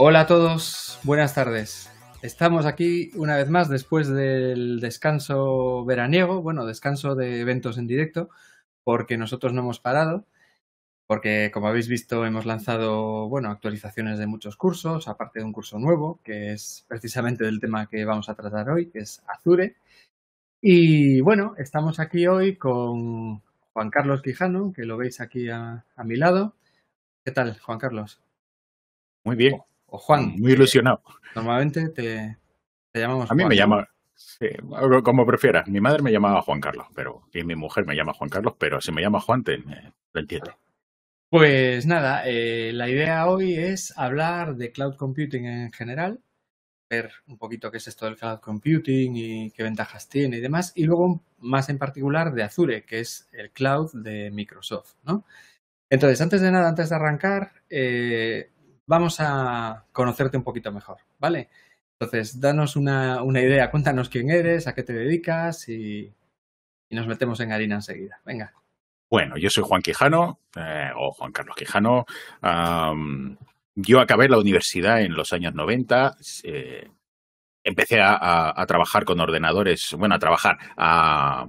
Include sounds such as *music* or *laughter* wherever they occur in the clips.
Hola a todos, buenas tardes. Estamos aquí una vez más después del descanso veraniego, bueno, descanso de eventos en directo, porque nosotros no hemos parado, porque como habéis visto hemos lanzado, bueno, actualizaciones de muchos cursos, aparte de un curso nuevo, que es precisamente del tema que vamos a tratar hoy, que es Azure. Y bueno, estamos aquí hoy con Juan Carlos Quijano, que lo veis aquí a, a mi lado. ¿Qué tal, Juan Carlos? Muy bien. O Juan. Muy ilusionado. Normalmente te, te llamamos A mí Juan, me ¿no? llama, sí, como prefieras. Mi madre me llamaba Juan Carlos, pero y mi mujer me llama Juan Carlos, pero si me llama Juan, te, me- lo entiendo. Pues nada, eh, la idea hoy es hablar de cloud computing en general, ver un poquito qué es esto del cloud computing y qué ventajas tiene y demás, y luego más en particular de Azure, que es el cloud de Microsoft, ¿no? Entonces, antes de nada, antes de arrancar, eh, vamos a conocerte un poquito mejor, ¿vale? Entonces, danos una, una idea, cuéntanos quién eres, a qué te dedicas y, y nos metemos en harina enseguida. Venga. Bueno, yo soy Juan Quijano, eh, o Juan Carlos Quijano. Yo acabé la universidad en los años 90. eh, empecé a, trabajar con ordenadores, bueno, a trabajar, a,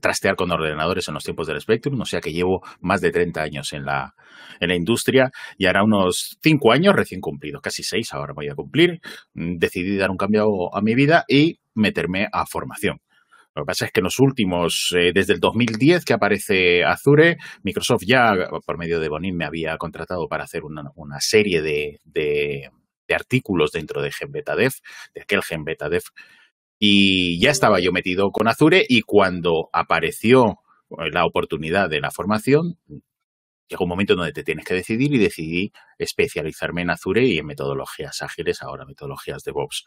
trastear con ordenadores en los tiempos del Spectrum, o sea que llevo más de 30 años en la, industria y ahora unos 5 años recién cumplidos, casi 6 ahora voy a cumplir. Decidí dar un cambio a mi vida y meterme a formación. Lo que pasa es que en los últimos, eh, desde el 2010 que aparece Azure, Microsoft ya por medio de Bonin me había contratado para hacer una, serie de- de artículos dentro de GenBetaDev, de aquel GenBetaDev, y ya estaba yo metido con Azure y cuando apareció eh, la oportunidad de la formación, llegó un momento donde te tienes que decidir y decidí especializarme en Azure y en metodologías ágiles, ahora metodologías DevOps.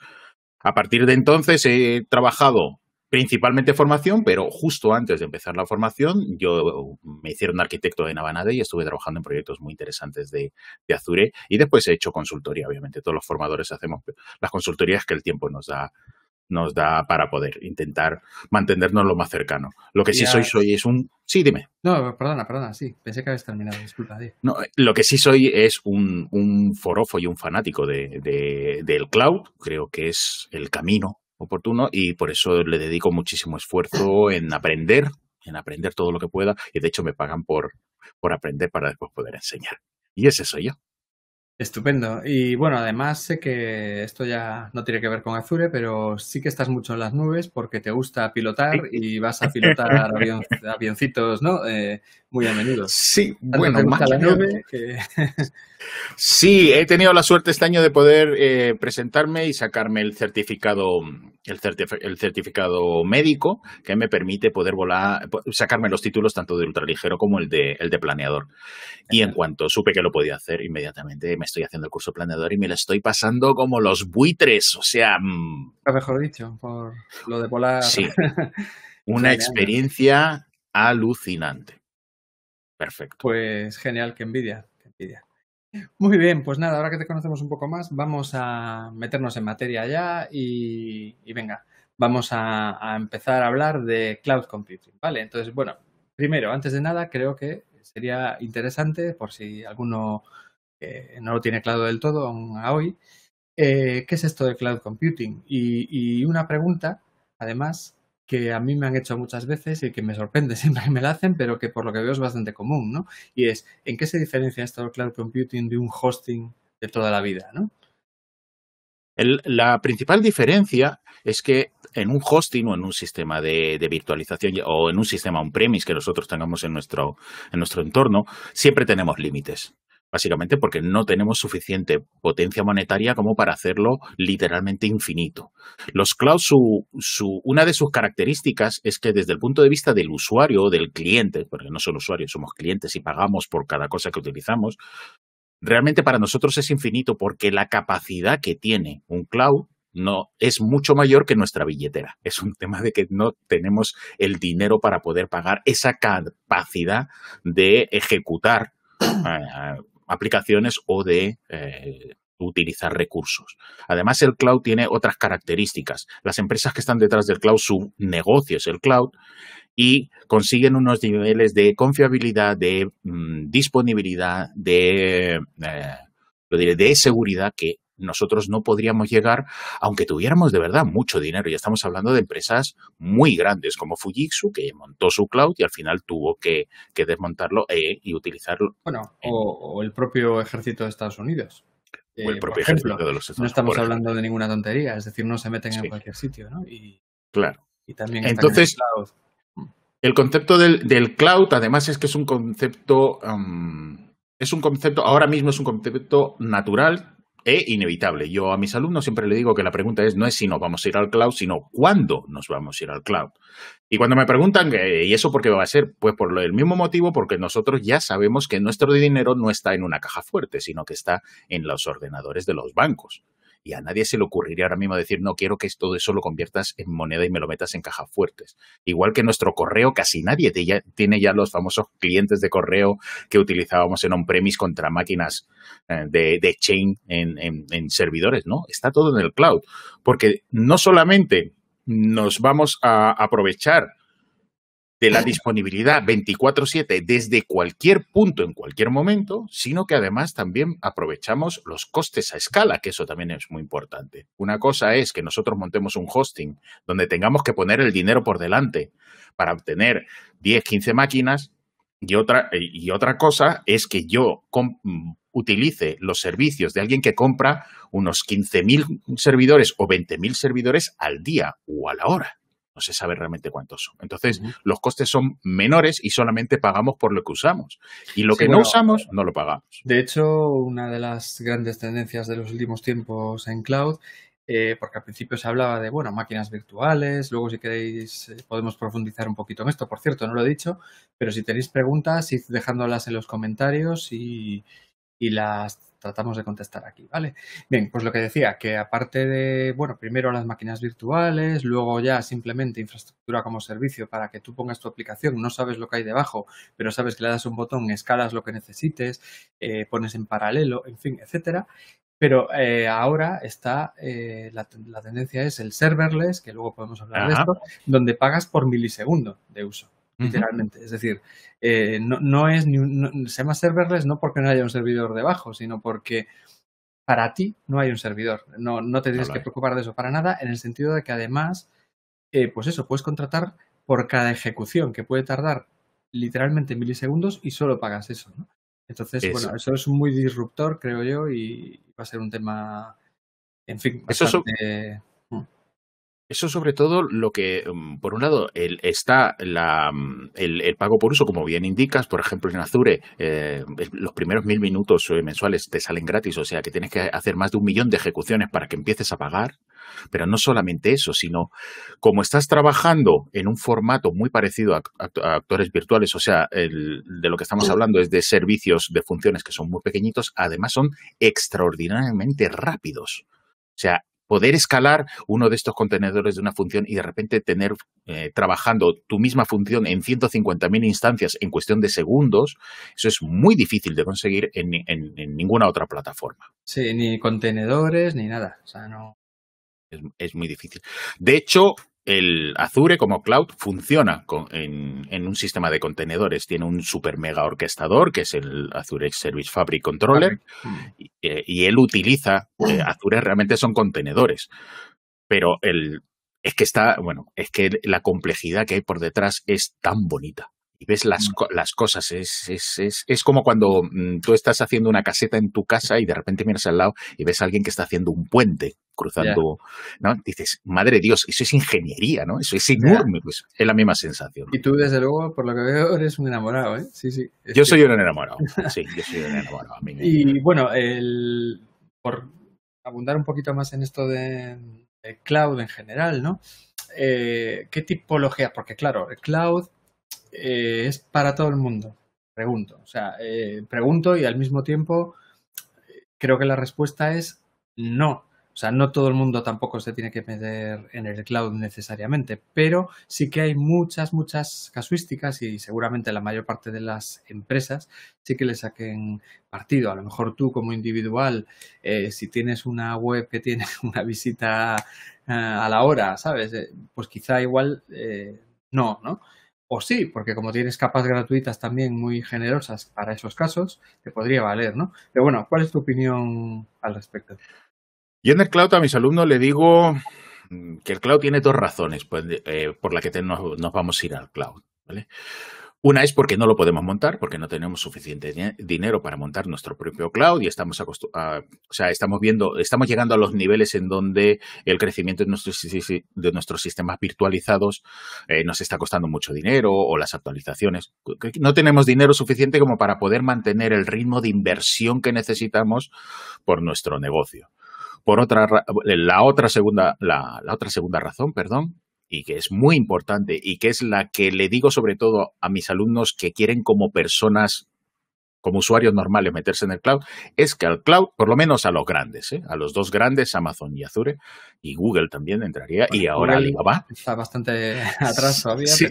A partir de entonces he trabajado principalmente formación, pero justo antes de empezar la formación yo me hicieron arquitecto en Avanade y estuve trabajando en proyectos muy interesantes de, de Azure y después he hecho consultoría, obviamente. Todos los formadores hacemos las consultorías que el tiempo nos da nos da para poder intentar mantenernos lo más cercano. Lo que sí soy, soy es un... Sí, dime. No, perdona, perdona, sí, pensé que habías terminado, disculpa. di. No, lo que sí soy es un, un forofo y un fanático de, de- del cloud. Creo que es el camino oportuno y por eso le dedico muchísimo esfuerzo en aprender, en aprender todo lo que pueda. Y de hecho me pagan por, por aprender para después poder enseñar. Y ese soy yo. Estupendo. Y bueno, además sé que esto ya no tiene que ver con Azure, pero sí que estás mucho en las nubes porque te gusta pilotar y vas a *laughs* pilotar avion- avioncitos, ¿no? Eh, muy a menudo. Sí, Tanto bueno, te gusta más la nube que... *laughs* Sí, he tenido la suerte este año de poder eh, presentarme y sacarme el certificado, el, certif- el certificado médico que me permite poder volar, sacarme los títulos tanto de ultraligero como el de, el de planeador. Y en cuanto supe que lo podía hacer, inmediatamente me estoy haciendo el curso planeador y me lo estoy pasando como los buitres. O sea, mm, mejor dicho, por lo de volar. sí, *laughs* una experiencia alucinante. Perfecto. Pues genial, qué envidia, qué envidia. Muy bien, pues nada, ahora que te conocemos un poco más, vamos a meternos en materia ya y, venga, vamos a, a empezar a hablar de cloud computing, ¿vale? Entonces, bueno, primero, antes de nada, creo que sería interesante, por si alguno eh, no lo tiene claro del todo aún a hoy, eh, ¿qué es esto de cloud computing? Y, y una pregunta, además, que a mí me han hecho muchas veces y que me sorprende *laughs* siempre que me la hacen, pero que por lo que veo es bastante común, ¿no? Y es, ¿en qué se diferencia esto cloud computing de un hosting de toda la vida, ¿no? La principal diferencia es que en un hosting o en un sistema de, de virtualización o en un sistema on-premise que nosotros tengamos en nuestro, en nuestro entorno, siempre tenemos límites. Básicamente porque no tenemos suficiente potencia monetaria como para hacerlo literalmente infinito. Los clouds, su, su- una de sus características es que desde el punto de vista del usuario o del cliente, porque no son usuarios, somos clientes y pagamos por cada cosa que utilizamos, realmente para nosotros es infinito porque la capacidad que tiene un cloud no es mucho mayor que nuestra billetera. Es un tema de que no tenemos el dinero para poder pagar esa capacidad de ejecutar eh, aplicaciones o de eh, utilizar recursos. Además, el cloud tiene otras características. Las empresas que están detrás del cloud, su negocio es el cloud y consiguen unos niveles de confiabilidad, de mm, disponibilidad, de, eh, lo diré, de seguridad que nosotros no podríamos llegar, aunque tuviéramos de verdad mucho dinero. Y estamos hablando de empresas muy grandes como Fujitsu, que montó su cloud y al final tuvo que, desmontarlo e, y utilizarlo. Bueno, o, el propio ejército de Estados Unidos. o el propio ejército de los Estados Unidos. No estamos hablando de ninguna tontería, es decir, no se meten en cualquier sitio, ¿no? Y, claro. Y también Entonces, el concepto del, del, cloud, además, es que es un concepto. es un concepto, ahora mismo es un concepto natural e inevitable. Yo a mis alumnos siempre le digo que la pregunta es no es si nos vamos a ir al cloud, sino cuándo nos vamos a ir al cloud. Y cuando me preguntan, ¿y eso por qué va a ser? Pues por el mismo motivo, porque nosotros ya sabemos que nuestro dinero no está en una caja fuerte, sino que está en los ordenadores de los bancos. Y a nadie se le ocurriría ahora mismo decir, no quiero que todo eso lo conviertas en moneda y me lo metas en cajas fuertes. Igual que nuestro correo, casi nadie tiene ya los famosos clientes de correo que utilizábamos en on-premise contra máquinas eh, de, chain en servidores, ¿no? Está todo en el cloud. Porque no solamente nos vamos a aprovechar de la disponibilidad 24/7 desde cualquier punto en cualquier momento, sino que además también aprovechamos los costes a escala, que eso también es muy importante. Una cosa es que nosotros montemos un hosting donde tengamos que poner el dinero por delante para obtener 10, 15 máquinas y otra, y otra cosa es que yo utilice los servicios de alguien que compra unos 15.000 servidores o 20.000 servidores al día o a la hora no se sabe realmente cuántos son. Entonces, los costes son menores y solamente pagamos por lo que usamos. Y lo que no usamos, no lo pagamos. De hecho, una de las grandes tendencias de los últimos tiempos en cloud, eh, porque al principio se hablaba de, bueno, máquinas virtuales, luego si queréis eh, podemos profundizar un poquito en esto. Por cierto, no lo he dicho, pero si tenéis preguntas, id dejándolas en los comentarios y, y las tratamos de contestar aquí, ¿vale? Bien, pues lo que decía, que aparte de, bueno, primero las máquinas virtuales, luego ya simplemente infraestructura como servicio para que tú pongas tu aplicación, no sabes lo que hay debajo, pero sabes que le das un botón, escalas lo que necesites, eh, pones en paralelo, en fin, etcétera. Pero eh, ahora está, eh, la, tendencia es el serverless, que luego podemos hablar de esto, donde pagas por milisegundo de uso literalmente. Es decir, eh, no, no, es ni un, se llama serverless no porque no haya un servidor debajo, sino porque para ti no hay un servidor. No, no te tienes que preocupar de eso para nada, en el sentido de que además, eh, pues eso, puedes contratar por cada ejecución, que puede tardar literalmente milisegundos y solo pagas eso. ¿no? Entonces, bueno, eso es muy disruptor, creo yo, y va a ser un tema, en fin, bastante... Eso sobre todo lo que, mm, por un lado, el, está la, mm, el, pago por uso, como bien indicas, por ejemplo, en Azure, eh, los primeros mil minutos eh, mensuales te salen gratis, o sea que tienes que hacer más de un millón de ejecuciones para que empieces a pagar. Pero no solamente eso, sino como estás trabajando en un formato muy parecido a, actores virtuales, o sea, el, de lo que estamos hablando es de servicios de funciones que son muy pequeñitos, además son extraordinariamente rápidos. O sea, poder escalar uno de estos contenedores de una función y de repente tener eh, trabajando tu misma función en 150.000 instancias en cuestión de segundos, eso es muy difícil de conseguir en, ninguna otra plataforma. Sí, ni contenedores ni nada. O sea, no. es muy difícil. De hecho, el Azure como cloud funciona en, un sistema de contenedores. Tiene un super mega orquestador que es el Azure Service Fabric Controller y, él utiliza, eh, Azure realmente son contenedores, pero el, es que está, bueno, es que la complejidad que hay por detrás es tan bonita y ves las, mm. las cosas. Es, es, es, es, como cuando mm, tú estás haciendo una caseta en tu casa y de repente miras al lado y ves a alguien que está haciendo un puente cruzando, ¿no? Dices, madre Dios, eso es ingeniería, ¿no? Eso es enorme, pues es la misma sensación. Y tú, desde luego, por lo que veo, eres un enamorado, ¿eh? Sí, sí. Yo soy un enamorado, sí, yo soy un enamorado. *laughs* y bueno, el, por abundar un poquito más en esto de, cloud en general, ¿no? Eh, ¿Qué tipología? Porque claro, el cloud eh, es para todo el mundo? Pregunto. O sea, eh, pregunto y al mismo tiempo creo que la respuesta es no. O sea, no todo el mundo tampoco se tiene que meter en el cloud necesariamente, pero sí que hay muchas, muchas casuísticas y seguramente la mayor parte de las empresas sí que le saquen partido. A lo mejor tú como individual, eh, si tienes una web que tiene *laughs* una visita a la hora, ¿sabes? pues quizá igual no, ¿no? O sí, porque como tienes capas gratuitas también muy generosas para esos casos, te podría valer, ¿no? Pero bueno, ¿cuál es tu opinión al respecto? Yo en el cloud a mis alumnos le digo mm, que el cloud tiene dos razones pues, eh, por las que nos, vamos a ir al cloud. Una es porque no lo podemos montar, porque no tenemos suficiente dinero para montar nuestro propio cloud y estamos sea, estamos viendo, estamos llegando a los niveles en donde el crecimiento de nuestros, de nuestros sistemas virtualizados eh, nos está costando mucho dinero o las actualizaciones. No tenemos dinero suficiente como para poder mantener el ritmo de inversión que necesitamos por nuestro negocio. Por otra, la otra segunda, la, la otra segunda razón, perdón, y que es muy importante y que es la que le digo sobre todo a mis alumnos que quieren como personas, como usuarios normales meterse en el cloud, es que al cloud, por lo menos a los grandes, ¿eh? a los dos grandes, Amazon y Azure, y Google también entraría, y ahora Alibaba. Está bastante *laughs* atrás todavía. Sí,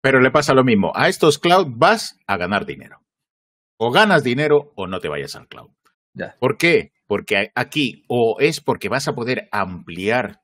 pero... le pasa lo mismo. A estos cloud vas a ganar dinero. O ganas dinero o no te vayas al cloud. ¿Por qué? Porque aquí o es porque vas a poder ampliar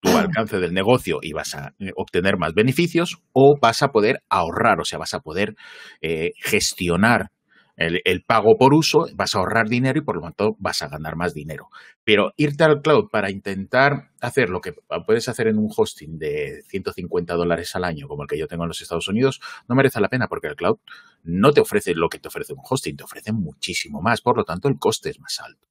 tu *clears throat* alcance del negocio y vas a eh, obtener más beneficios o vas a poder ahorrar, o sea, vas a poder eh, gestionar el, pago por uso, vas a ahorrar dinero y por lo tanto vas a ganar más dinero. Pero irte al cloud para intentar hacer lo que puedes hacer en un hosting de 150 dólares al año, como el que yo tengo en los Estados Unidos, no merece la pena porque el cloud no te ofrece lo que te ofrece un hosting, te ofrece muchísimo más, por lo tanto el coste es más alto.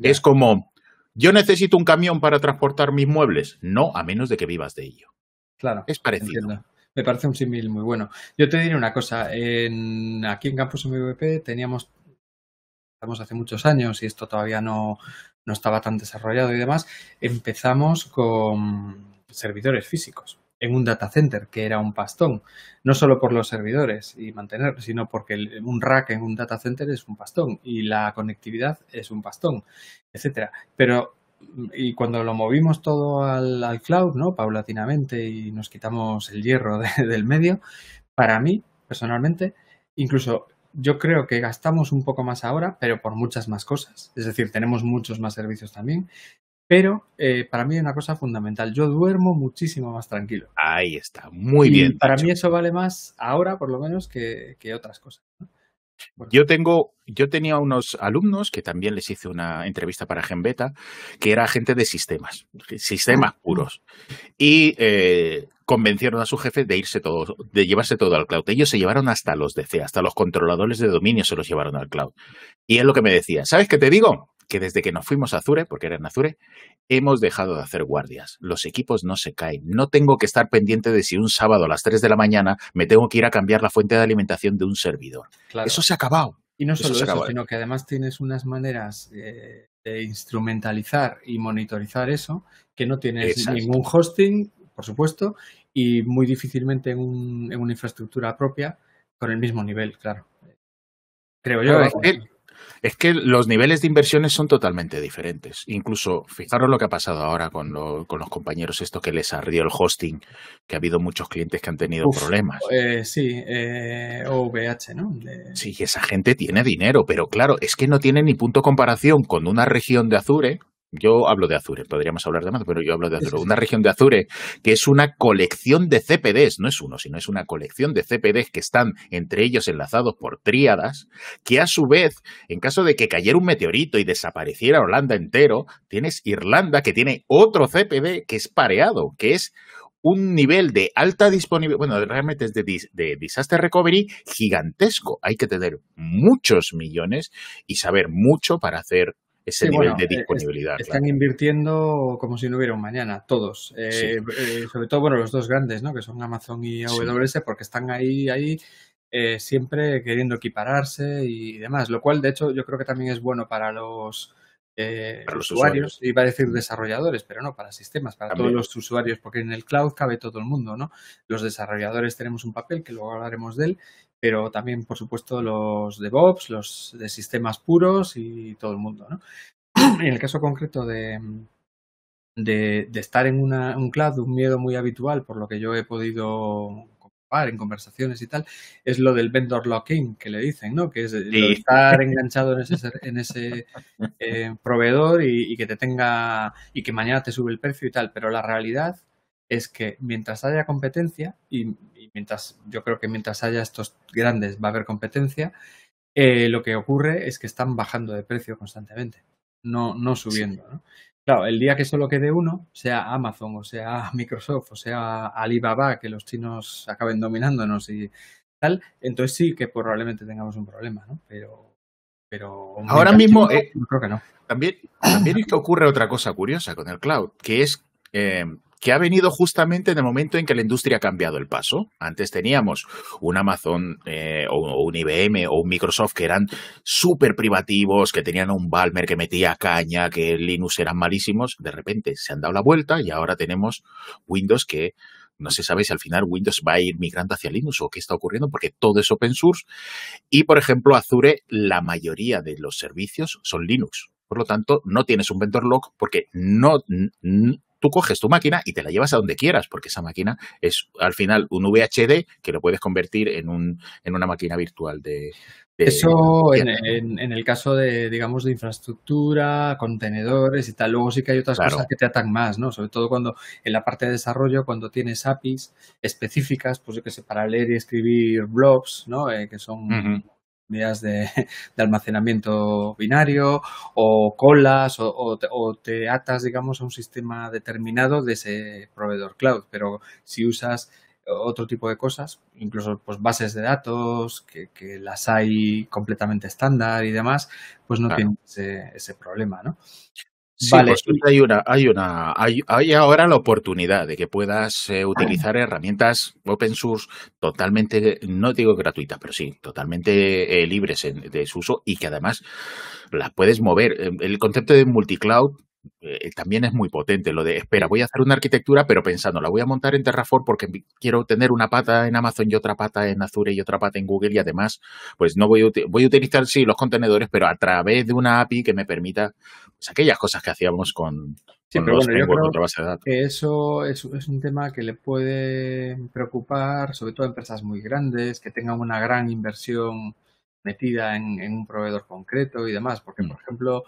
Es como ¿Yo necesito un camión para transportar mis muebles? No, a menos de que vivas de ello. Claro. Es parecido. Me parece un símil muy bueno. Yo te diré una cosa. En, aquí en Campus MVP teníamos, estamos hace muchos años y esto todavía no, no estaba tan desarrollado y demás, empezamos con servidores físicos en un data center, que era un pastón, no solo por los servidores y mantener, sino porque un rack en un data center es un pastón y la conectividad es un pastón, etcétera. Pero y cuando lo movimos todo al, cloud, ¿no? Paulatinamente y nos quitamos el hierro *laughs* del medio, para mí, personalmente, incluso yo creo que gastamos un poco más ahora, pero por muchas más cosas. Es decir, tenemos muchos más servicios también. Pero eh, para mí es una cosa fundamental. Yo duermo muchísimo más tranquilo. Ahí está, muy bien. Para mí eso vale más ahora, por lo menos, que, que otras cosas. Yo tengo, yo tenía unos alumnos que también les hice una entrevista para Genbeta, que era gente de sistemas, sistemas ah. puros. Y eh, convencieron a su jefe de irse todo, de llevarse todo al cloud. Ellos se llevaron hasta los DC, hasta los controladores de dominio se los llevaron al cloud. Y es lo que me decía, ¿sabes qué te digo? Que desde que nos fuimos a Azure, porque era en Azure, hemos dejado de hacer guardias. Los equipos no se caen. No tengo que estar pendiente de si un sábado a las 3 de la mañana me tengo que ir a cambiar la fuente de alimentación de un servidor. Eso se ha acabado. Y no solo eso, sino que además tienes unas maneras de instrumentalizar y monitorizar eso que no tienes ningún hosting, por supuesto, y muy difícilmente en, una infraestructura propia con el mismo nivel, claro. Creo yo. Es que los niveles de inversiones son totalmente diferentes. Incluso, fijaros lo que ha pasado ahora con, los compañeros, esto que les ardió el hosting, que ha habido muchos clientes que han tenido problemas. Eh, sí, eh, OVH, ¿no? Sí, esa gente tiene dinero, pero claro, es que no tiene ni punto de comparación con una región de Azure, yo hablo de Azure, podríamos hablar de más, pero yo hablo de Azure. Una región de Azure que es una colección de CPDs, no es uno, sino es una colección de CPDs que están entre ellos enlazados por tríadas, que a su vez, en caso de que cayera un meteorito y desapareciera Holanda entero, tienes Irlanda que tiene otro CPD que es pareado, que es un nivel de alta disponibilidad, bueno, realmente es de, de, disaster recovery gigantesco. Hay que tener muchos millones y saber mucho para hacer ese nivel de eh, disponibilidad. están invirtiendo como si no hubiera un mañana, todos. Eh, eh, sobre todo, bueno, los dos grandes, ¿no? Que son Amazon y AWS, porque están ahí, ahí siempre queriendo equipararse y demás. Lo cual, de hecho, yo creo que también es bueno para los, usuarios, iba a decir desarrolladores, pero no, para sistemas, para todos los usuarios, porque en el cloud cabe todo el mundo, ¿no? Los desarrolladores tenemos un papel, que luego hablaremos de él, pero también, por supuesto, los DevOps, los de sistemas puros y todo el mundo. ¿no? *clears throat* En el caso concreto de, de, estar en una, un cloud, un miedo muy habitual, por lo que yo he podido comprobar en conversaciones y tal, es lo del vendor lock-in, que le dicen, ¿no? Que es estar enganchado en ese, *laughs* en ese eh, proveedor y, y, que te tenga y que mañana te sube el precio y tal. Pero la realidad es que mientras haya competencia, y, mientras yo creo que mientras haya estos grandes va a haber competencia, eh, lo que ocurre es que están bajando de precio constantemente. no, no subiendo. ¿no? Claro, el día que solo quede uno, sea Amazon o sea *laughs* Microsoft o sea Alibaba, que los chinos acaben dominándonos y tal, entonces sí que probablemente tengamos un problema, ¿no? Pero, pero ahora mismo eh, creo que no. También, también es que ocurre otra cosa curiosa con el cloud, que es eh, que ha venido justamente en el momento en que la industria ha cambiado el paso. Antes teníamos un Amazon eh, o un IBM o un Microsoft que eran súper privativos, que tenían un Balmer que metía caña, que Linux eran malísimos. De repente se han dado la vuelta y ahora tenemos Windows que no se sabe si al final Windows va a ir migrando hacia Linux o qué está ocurriendo, porque todo es open source. Y, por ejemplo, Azure, la mayoría de los servicios son Linux. Por lo tanto, no tienes un vendor lock porque no, tú coges tu máquina y te la llevas a donde quieras, porque esa máquina es al final un VHD que lo puedes convertir en, un, en una máquina virtual de... Eso en, el caso de, digamos, de infraestructura, contenedores y tal. Luego sí que hay otras cosas que te atan más, ¿no? Sobre todo cuando en la parte de desarrollo, cuando tienes APIs específicas, pues yo que sé, para leer y escribir blobs, ¿no? Eh, que son de, almacenamiento binario o colas o, te, atas, digamos, a un sistema determinado de ese proveedor cloud. Pero si usas otro tipo de cosas, incluso pues bases de datos, que, las hay completamente estándar y demás, pues no tienes ese, problema, ¿no? Sí, vale. Pues hay una, hay una, hay, ahora la oportunidad de que puedas eh, utilizar herramientas open source totalmente, no digo gratuitas, pero sí, totalmente eh, libres de su uso y que además las puedes mover. El concepto de multicloud eh, también es muy potente lo de, espera, voy a hacer una arquitectura, pero pensando, la voy a montar en Terraform porque quiero tener una pata en Amazon y otra pata en Azure y otra pata en Google y además, pues no voy a, voy a utilizar, sí, los contenedores, pero a través de una API que me permita pues, aquellas cosas que hacíamos con, Sí, pero bueno, yo creo base de datos. que eso es, es, un tema que le puede preocupar, sobre todo a empresas muy grandes, que tengan una gran inversión metida en, en un proveedor concreto y demás, porque, mm. por ejemplo,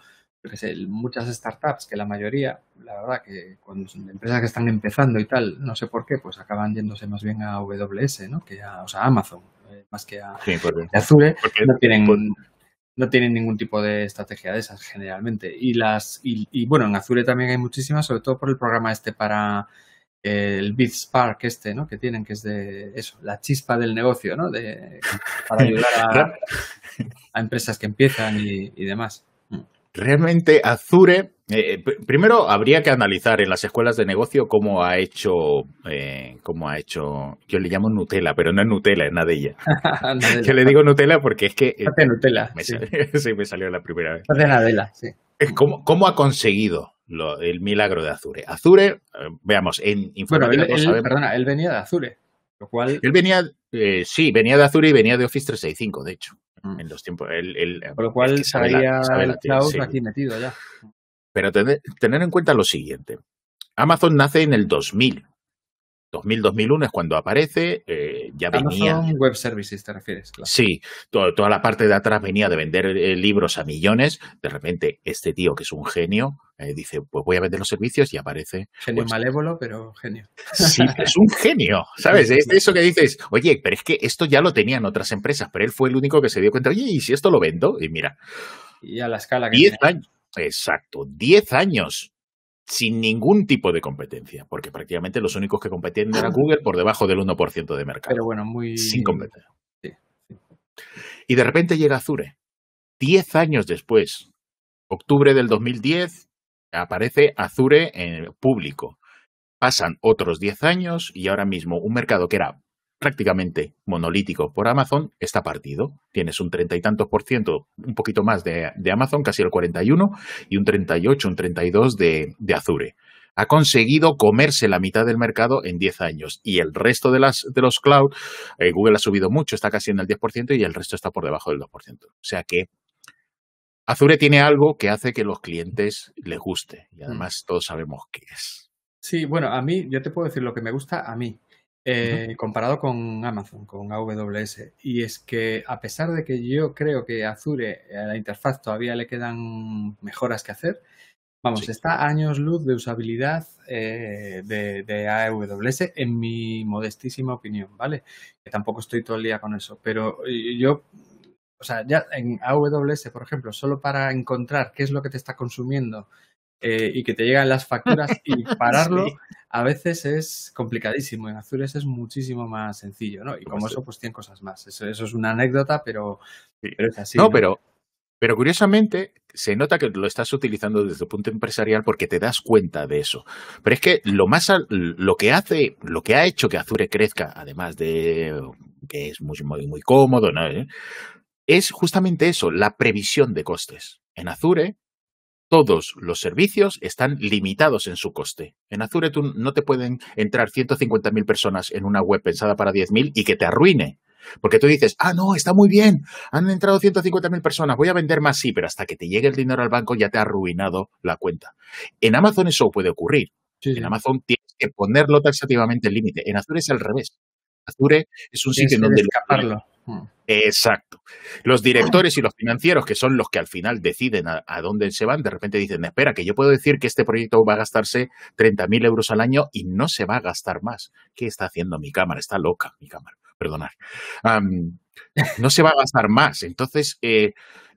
que sé, muchas startups, que la mayoría, la verdad que cuando son empresas que están empezando y tal, no sé por qué, pues acaban yéndose más bien a AWS, ¿no? Que a, o sea, Amazon, eh, más que a, Azure, no tienen, no tienen ningún tipo de estrategia de esas generalmente. Y las, y, bueno, en Azure también hay muchísimas, sobre todo por el programa este para el BitSpark este, ¿no? Que tienen, que es de eso, la chispa del negocio, ¿no? De, para *laughs* ayudar a, a empresas que empiezan y, y demás. Realmente Azure, eh, primero habría que analizar en las escuelas de negocio cómo ha hecho, eh, cómo ha hecho, yo le llamo Nutella, pero no es Nutella, es Nadella. *laughs* *laughs* yo le digo Nutella porque es que... Eh, Hace Nutella. *laughs* sí. me salió la primera vez. Hace Nadella, sí. ¿Cómo, ¿Cómo ha conseguido lo, el milagro de Azure? Azure, eh, veamos, en informática... Bueno, él, perdona, él venía de Azure, lo cual... Él venía, sí, venía de Azure y venía de Office 365, de hecho. Mm. en los tiempos. El, Por lo cual sabía el cloud aquí metido ya. Pero tener, tener en cuenta lo siguiente. Amazon nace en el 2000. 2000-2001 es cuando aparece, eh, ya venía... Web Services, ¿te refieres? Sí, toda la parte de atrás venía de vender eh, libros a millones. De repente, este tío, que es un genio, eh, dice, pues voy a vender los servicios y aparece... Genio pues malévolo, pero genio. Sí, es un genio, *laughs* ¿sabes? Es eso que dices, oye, pero es que esto ya lo tenían otras empresas, pero él fue el único que se dio cuenta, oye, ¿y si esto lo vendo? Y mira... Y a la escala que... Diez años, exacto, diez años sin ningún tipo de competencia, porque prácticamente los únicos que competían era Google por debajo del 1% de mercado. Pero bueno, muy... Sin competencia. Y de repente llega Azure. Diez años después, octubre del 2010, aparece Azure en público. Pasan otros diez años y ahora mismo un mercado que era prácticamente monolítico por Amazon está partido. Tienes un treinta y tantos por ciento, un poquito más de, Amazon, casi el 41, y un 38, un 32 de, de Azure. Ha conseguido comerse la mitad del mercado en 10 años y el resto de, las, de los cloud, eh, Google ha subido mucho, está casi en el 10% y el resto está por debajo del 2%. O sea que Azure tiene algo que hace que los clientes les guste y además todos sabemos qué es. Sí, bueno, a mí, yo te puedo decir lo que me gusta a mí. Eh, comparado con Amazon, con AWS. Y es que a pesar de que yo creo que Azure, a la interfaz todavía le quedan mejoras que hacer, vamos, está años luz de usabilidad eh, de, AWS en mi modestísima opinión, ¿vale? Que tampoco estoy todo el día con eso, pero yo o sea, ya en AWS, por ejemplo, solo para encontrar qué es lo que te está consumiendo eh, y que te llegan las facturas y *laughs* pararlo, a veces es complicadísimo. En Azure es muchísimo más sencillo, ¿no? Y como pues eso, pues tienen cosas más. Eso, eso es una anécdota, pero, pero es así. No, pero pero curiosamente, se nota que lo estás utilizando desde el punto empresarial porque te das cuenta de eso. Pero es que lo más lo que hace, lo que ha hecho que Azure crezca, además de que es muy, muy, muy cómodo, ¿no? ¿Eh? es justamente eso, la previsión de costes. En Azure, todos los servicios están limitados en su coste. En Azure tú no te pueden entrar 150.000 personas en una web pensada para 10.000 y que te arruine. Porque tú dices, ah, no, está muy bien, han entrado 150.000 personas, voy a vender más, sí, pero hasta que te llegue el dinero al banco ya te ha arruinado la cuenta. En Amazon eso puede ocurrir. En Amazon tienes que ponerlo taxativamente el límite. En Azure es al revés. Azure es un sitio en donde... Escaparlo. Exacto. Los directores y los financieros, que son los que al final deciden a, dónde se van, de repente dicen, espera, que yo puedo decir que este proyecto va a gastarse 30.000 euros al año y no se va a gastar más. ¿Qué está haciendo mi cámara? Está loca mi cámara, perdonar. no se va a gastar más. Entonces, eh,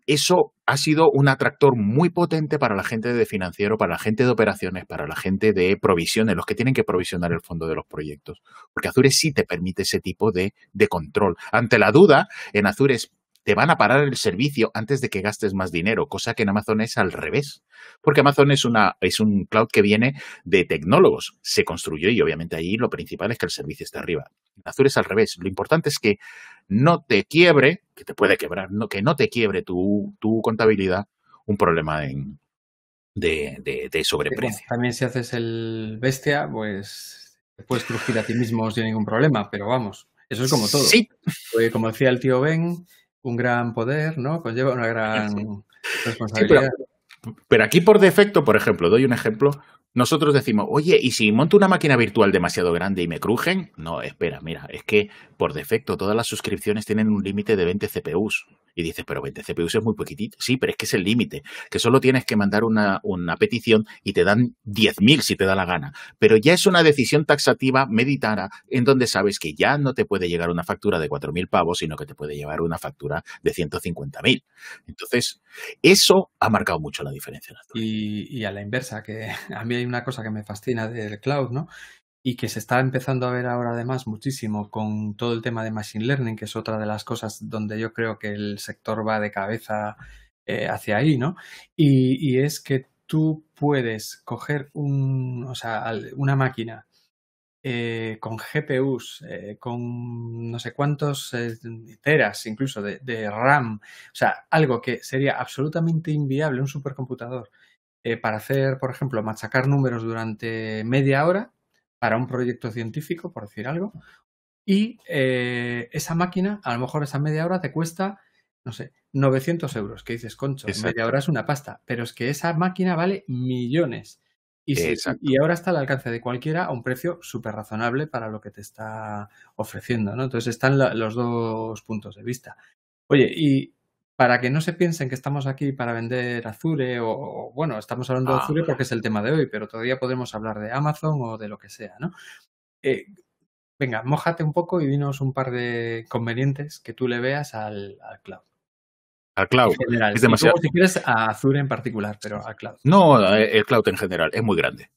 eso ha sido un atractor muy potente para la gente de financiero, para la gente de operaciones, para la gente de provisiones, los que tienen que provisionar el fondo de los proyectos. Porque Azure sí te permite ese tipo de, de control. Ante la duda, en Azure te van a parar el servicio antes de que gastes más dinero, cosa que en Amazon es al revés. Porque Amazon es, una, es un cloud que viene de tecnólogos. Se construyó y obviamente ahí lo principal es que el servicio esté arriba. En Azure es al revés. Lo importante es que no te quiebre, que te puede quebrar, no, que no te quiebre tu, tu contabilidad un problema en, de, de, sobreprecio. también si haces el bestia, pues te puedes crujir a ti mismo sin ningún problema, pero vamos, eso es como todo. Sí. como decía el tío Ben, un gran poder, ¿no? Conlleva una gran responsabilidad. pero, aquí por defecto, por ejemplo, doy un ejemplo, nosotros decimos, oye, ¿y si monto una máquina virtual demasiado grande y me crujen? No, espera, mira, es que por defecto todas las suscripciones tienen un límite de 20 CPUs. Y dices, pero 20 CPUs es muy poquitito. Sí, pero es que es el límite, que solo tienes que mandar una, una petición y te dan 10.000 si te da la gana. Pero ya es una decisión taxativa meditada en donde sabes que ya no te puede llegar una factura de 4.000 pavos, sino que te puede llevar una factura de 150.000. Entonces, eso ha marcado mucho la diferencia. Y, y a la inversa, que *laughs* a mí hay una cosa que me fascina del cloud, ¿no? Y que se está empezando a ver ahora además muchísimo con todo el tema de Machine Learning, que es otra de las cosas donde yo creo que el sector va de cabeza eh, hacia ahí, ¿no? Y, es que tú puedes coger un, o sea, una máquina eh, con GPUs, eh, con no sé cuántos teras incluso de, de, RAM, o sea, algo que sería absolutamente inviable, un supercomputador, para hacer, por ejemplo, machacar números durante media hora, para un proyecto científico, por decir algo, y eh, esa máquina, a lo mejor esa media hora te cuesta, no sé, 900 euros, que dices, concho, media hora es una pasta, pero es que esa máquina vale millones. Y, y, ahora está al alcance de cualquiera a un precio súper razonable para lo que te está ofreciendo, ¿no? Entonces están los dos puntos de vista. Oye, y para que no se piensen que estamos aquí para vender Azure o, bueno, estamos hablando de ah. Azure porque es el tema de hoy, pero todavía podemos hablar de Amazon o de lo que sea, ¿no? Eh, venga, mójate un poco y dinos un par de convenientes que tú le veas al, cloud. Al cloud. Es demasiado. si quieres a Azure en particular, pero al cloud. No, eh, el cloud en general es muy grande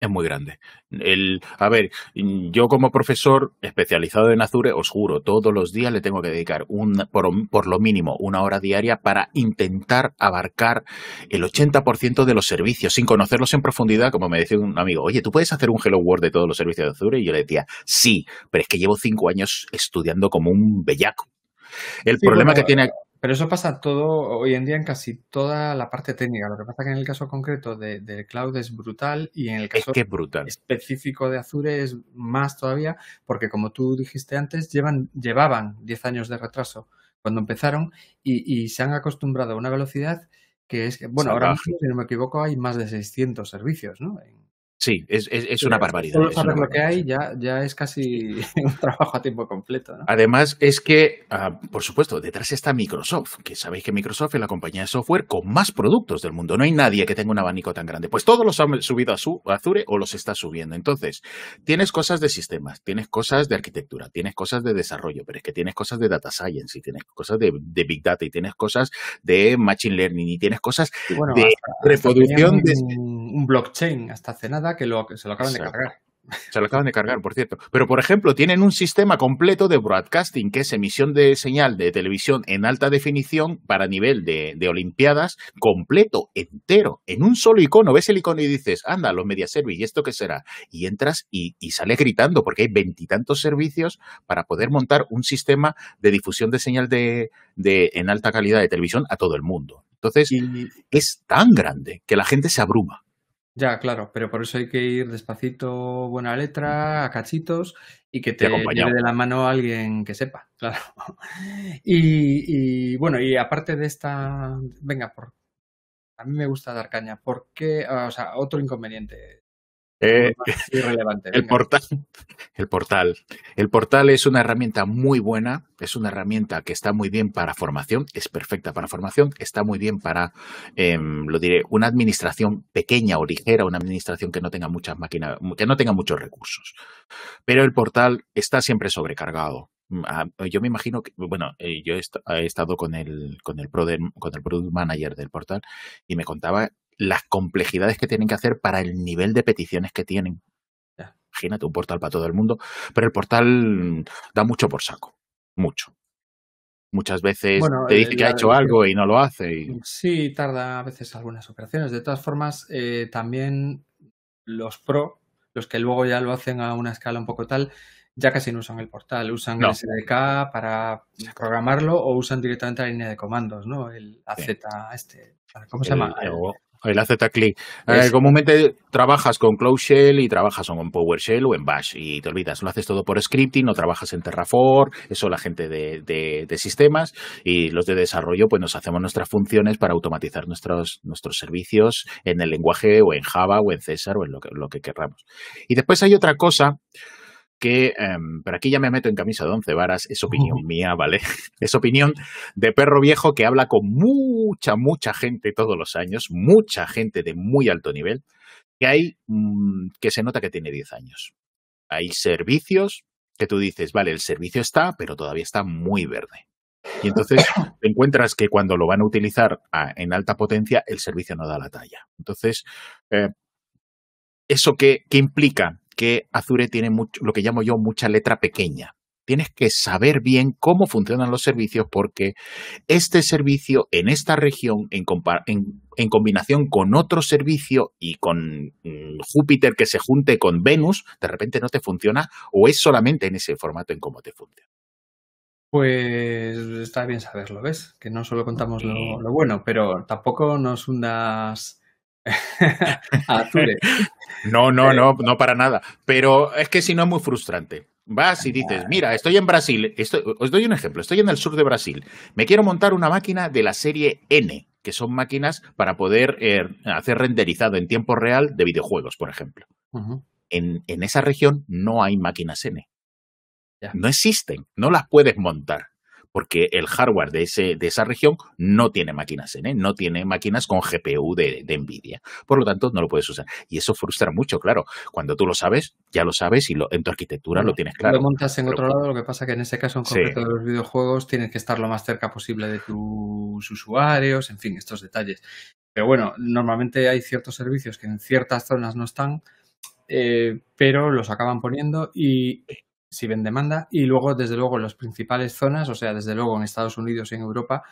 es muy grande. El, a ver, yo como profesor especializado en Azure, os juro, todos los días le tengo que dedicar un, por, por lo mínimo una hora diaria para intentar abarcar el 80% de los servicios, sin conocerlos en profundidad, como me decía un amigo, oye, ¿tú puedes hacer un Hello World de todos los servicios de Azure? Y yo le decía, sí, pero es que llevo cinco años estudiando como un bellaco. El problema que tiene pero eso pasa todo hoy en día en casi toda la parte técnica. Lo que pasa es que en el caso concreto de, cloud es brutal y en el caso específico de Azure es más todavía porque como tú dijiste antes, llevan, llevaban 10 años de retraso cuando empezaron y, se han acostumbrado a una velocidad que es, bueno, ahora mismo, si no me equivoco, hay más de 600 servicios, ¿no? Sí, es, es, es una barbaridad. Solo saber lo que hay ya, ya es casi *laughs* un trabajo a tiempo completo. ¿no? Además, es que, ah, por supuesto, detrás está Microsoft, que sabéis que Microsoft es la compañía de software con más productos del mundo. No hay nadie que tenga un abanico tan grande. Pues todos los han subido a, su, a Azure o los está subiendo. Entonces, tienes cosas de sistemas, tienes cosas de arquitectura, tienes cosas de desarrollo, pero es que tienes cosas de data science y tienes cosas de, de big data y tienes cosas de machine learning y tienes cosas bueno, de hasta- reproducción de... un, blockchain hasta hace nada que, lo, que se lo acaban de cargar. *laughs* Se lo acaban de cargar, por cierto. Pero, por ejemplo, tienen un sistema completo de broadcasting, que es emisión de señal de televisión en alta definición para nivel de, de Olimpiadas, completo, entero, en un solo icono. Ves el icono y dices, anda, los media service, ¿y esto qué será? Y entras y, y sales gritando, porque hay veintitantos servicios para poder montar un sistema de difusión de señal de, de, en alta calidad de televisión a todo el mundo. Entonces, Y es tan grande que la gente se abruma. Ya, claro, pero por eso hay que ir despacito, buena letra, a cachitos y que te acompañado. lleve de la mano alguien que sepa, *laughs* claro. Y, y, bueno, y aparte de esta, venga, por, a mí me gusta dar caña. ¿Por qué? Ah, O sea, otro inconveniente. Eh. El portal, el portal. El portal es una herramienta muy buena, es una herramienta que está muy bien para formación, es perfecta para formación, está muy bien para, em, lo diré, una administración pequeña o ligera, una administración que no tenga muchas máquinas, que no tenga muchos recursos. Pero el portal está siempre sobrecargado. Mm, ah, Yo me imagino que, bueno, eh, yo he, est- he estado con el, con el, product, con el product manager del portal y me contaba las complejidades que tienen que hacer para el nivel de peticiones que tienen. Imagínate un portal para todo el mundo, pero el portal da mucho por saco, mucho. Muchas veces Bueno, te dice eh, que ha hecho algo y no lo hace. y- Sí, tarda a veces algunas operaciones. De todas formas, eh, también los pro, los que luego ya lo hacen a una escala un poco tal, ya casi no usan el portal, usan No. el SDK para programarlo o usan directamente la línea de comandos, ¿no? El AZ, este, ¿cómo se el, llama? El- o- el. Es- Eh, comúnmente trabajas con Cloud Shell y trabajas o con PowerShell o en Bash y te olvidas, lo haces todo por scripting, no trabajas en Terraform, eso la gente de, de- de sistemas y los de desarrollo pues nos hacemos nuestras funciones para automatizar nuestros, nuestros servicios en el lenguaje o en Java o en César o en lo que, lo que querramos. Y después hay otra cosa que, em, pero aquí ya me meto en camisa de once varas, es opinión mía, ¿vale? *laughs* Es opinión de perro viejo que habla con mucha, mucha gente todos los años, mucha gente de muy alto nivel, que hay mm, que se nota que tiene 10 años. Hay servicios que tú dices, vale, el servicio está, pero todavía está muy verde. Y entonces *coughs* te encuentras que cuando lo van a utilizar a- en alta potencia, el servicio no da la talla. Entonces, eh, ¿eso qué, qué implica? Que Azure tiene mucho, lo que llamo yo mucha letra pequeña. Tienes que saber bien cómo funcionan los servicios porque este servicio en esta región, en, en- en combinación con otro servicio y con mm, Júpiter que se junte con Venus, de repente no te funciona o es solamente en ese formato en cómo te funciona. Pues está bien saberlo, ¿ves? Que no solo contamos lo, lo bueno, pero tampoco nos hundas *laughs* Azure. *laughs* No, no, no, no para nada. Pero es que si no es muy frustrante. Vas y dices, mira, estoy en Brasil, estoy- os doy un ejemplo, estoy en el sur de Brasil, me quiero montar una máquina de la serie N, que son máquinas para poder eh, hacer renderizado en tiempo real de videojuegos, por ejemplo. En, en esa región no hay máquinas N. Ya. No existen, no las puedes montar, porque el hardware de, ese, de esa región no tiene máquinas N, no tiene máquinas con GPU de, de NVIDIA. Por lo tanto, no lo puedes usar. Y eso frustra mucho, claro. Cuando tú lo sabes, ya lo sabes y lo, en tu arquitectura lo tienes Lo claro. montas en Pero- otro lado, lo que pasa que en ese caso en Sí. concreto de los videojuegos tienes que estar lo más cerca posible de tus usuarios, en fin, estos detalles. Pero bueno, normalmente hay ciertos servicios que en ciertas zonas no están, eh, pero los acaban poniendo y si ven demanda. Y luego, desde luego, en las principales zonas, o sea, desde luego en Estados Unidos y en Europa,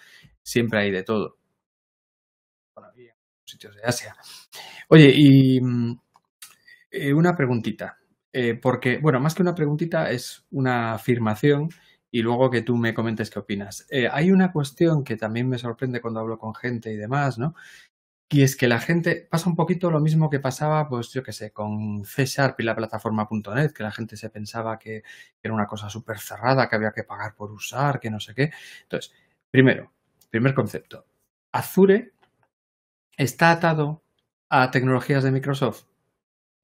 siempre hay de todo. Bueno, y en sitios de Asia. Oye, y mm, eh, una preguntita. Eh, porque, bueno, más que una preguntita, es una afirmación y luego que tú me comentes qué opinas. Eh, hay una cuestión que también me sorprende cuando hablo con gente y demás, ¿no? Y es que la gente pasa un poquito lo mismo que pasaba, pues yo qué sé, con C Sharp y la plataforma.net, que la gente se pensaba que era una cosa súper cerrada, que había que pagar por usar, que no sé qué. Entonces, primero, primer concepto. Azure está atado a tecnologías de Microsoft.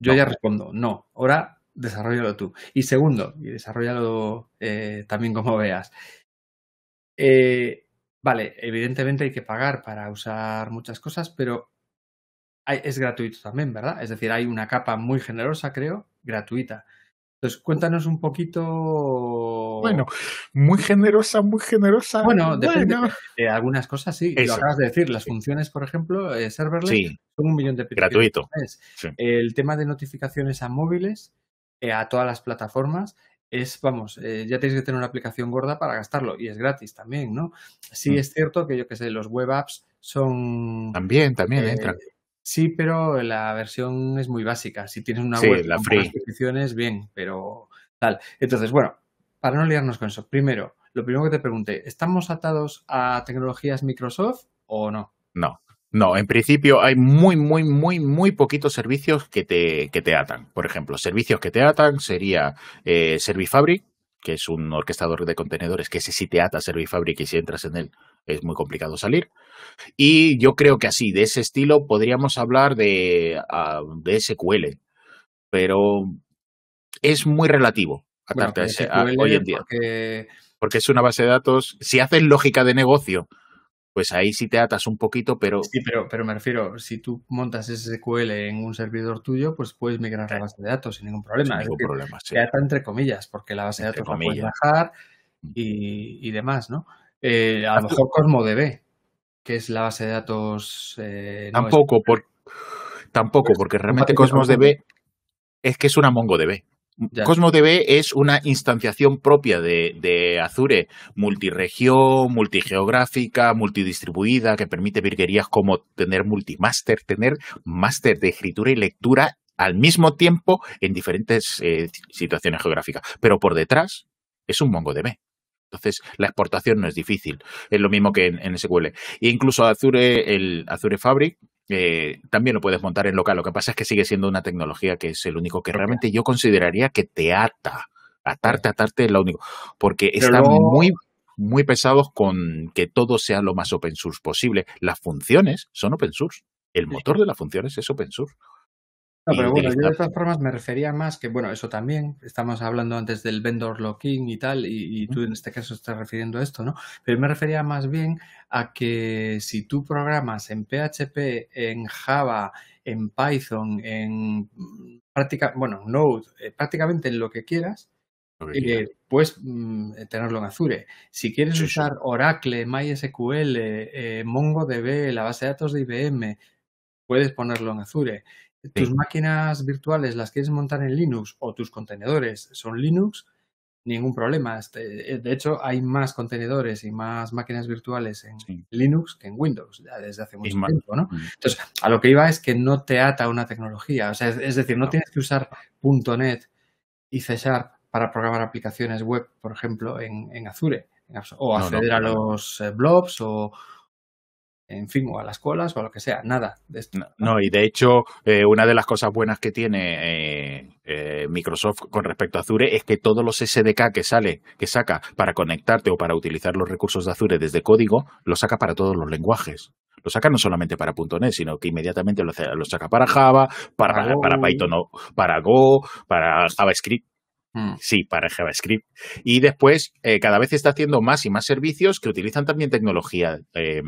Yo No. ya respondo, no. Ahora desarrollalo tú. Y segundo, y desarrollalo eh, también como veas. Eh, vale, evidentemente hay que pagar para usar muchas cosas, pero hay- es gratuito también, ¿verdad? Es decir, hay una capa muy generosa, creo, gratuita. Entonces, cuéntanos un poquito. Bueno, muy generosa, muy generosa. Bueno, depende. Bueno. Eh, algunas cosas sí, Eso. lo acabas de decir. Las funciones, por ejemplo, eh, serverless, Sí, son un millón de gratuito. Sí. El tema de notificaciones a móviles, eh, a todas las plataformas, es, vamos, eh, ya tienes que tener una aplicación gorda para gastarlo y es gratis también, ¿no? Sí Mm. es cierto que yo que sé, los web apps son... También, también eh, entran. Sí, pero la versión es muy básica. Si tienes una Sí, web la con free. bien, pero tal. Entonces, bueno, para no liarnos con eso, primero, lo primero que te pregunté, ¿estamos atados a tecnologías Microsoft o no? No. No, en principio hay muy, muy, muy, muy poquitos servicios que te, que te atan. Por ejemplo, servicios que te atan sería eh, Servifabric, que es un orquestador de contenedores que ese sí te ata Servifabric y si entras en él es muy complicado salir. Y yo creo que así, de ese estilo, podríamos hablar de, ah, de SQL, pero es muy relativo Bueno, atarte a ese- a- hoy en día, porque porque es una base de datos. Si haces lógica de negocio, pues ahí sí te atas un poquito, pero Sí, pero, pero me refiero, si tú montas SQL en un servidor tuyo, pues puedes migrar la base de datos sin ningún problema. sin ningún decir, problema. sí. te ata entre comillas, porque la base de datos la puedes comillas. bajar Mm. y, y demás, ¿no? Eh, a lo mejor CosmoDB, que es la base de datos. eh, no Tampoco, por, tampoco Pues, porque realmente compatible con Cosmos DB es que es una MongoDB. Ya. Cosmos DB es una instanciación propia de, de Azure, multiregión, multigeográfica, multidistribuida, que permite virguerías como tener multimaster, tener máster de escritura y lectura al mismo tiempo en diferentes eh, situaciones geográficas. Pero por detrás es un MongoDB. Entonces, la exportación no es difícil. Es lo mismo que en, en SQL. E incluso Azure, el Azure Fabric, eh, también lo puedes montar en local. Lo que pasa es que sigue siendo una tecnología que es el único que realmente yo consideraría que te ata. Atarte, atarte es lo único. Porque Pero están luego- muy, muy pesados con que todo sea lo más open source posible. Las funciones son open source. El motor de las funciones es open source. No, pero bueno, yo de todas formas me refería más que, bueno, eso también, estamos hablando antes del vendor lock-in y tal, y, y tú en este caso estás refiriendo a esto, ¿no? Pero me refería más bien a que si tú programas en PHP, en Java, en Python, en práctica, bueno, Node, eh, prácticamente en lo que quieras, eh, puedes mm, tenerlo en Azure. Si quieres Sí, sí. usar Oracle, MySQL, eh, MongoDB, la base de datos de IBM, puedes ponerlo en Azure. Tus Sí. máquinas virtuales las quieres montar en Linux o tus contenedores son Linux, ningún problema. Este, De hecho, hay más contenedores y más máquinas virtuales en Sí. Linux que en Windows, ya desde hace mucho tiempo, ¿no? Mm. Entonces, a lo que iba es que no te ata una tecnología. O sea, es, decir, no No. tienes que usar .NET y C Sharp para programar aplicaciones web, por ejemplo, en, en Azure. o No, no, acceder a los eh, blobs o, en fin, o a las colas o a lo que sea. Nada de esto. No, no, y de hecho, eh, una de las cosas buenas que tiene eh, eh, Microsoft con respecto a Azure es que todos los SDK que sale, que saca para conectarte o para utilizar los recursos de Azure desde código, lo saca para todos los lenguajes. Lo saca no solamente para .NET, sino que inmediatamente lo, lo saca para Java, para, Para para Python, para Go, para JavaScript. Mm. Sí, para JavaScript. Y después, eh, cada vez está haciendo más y más servicios que utilizan también tecnología eh,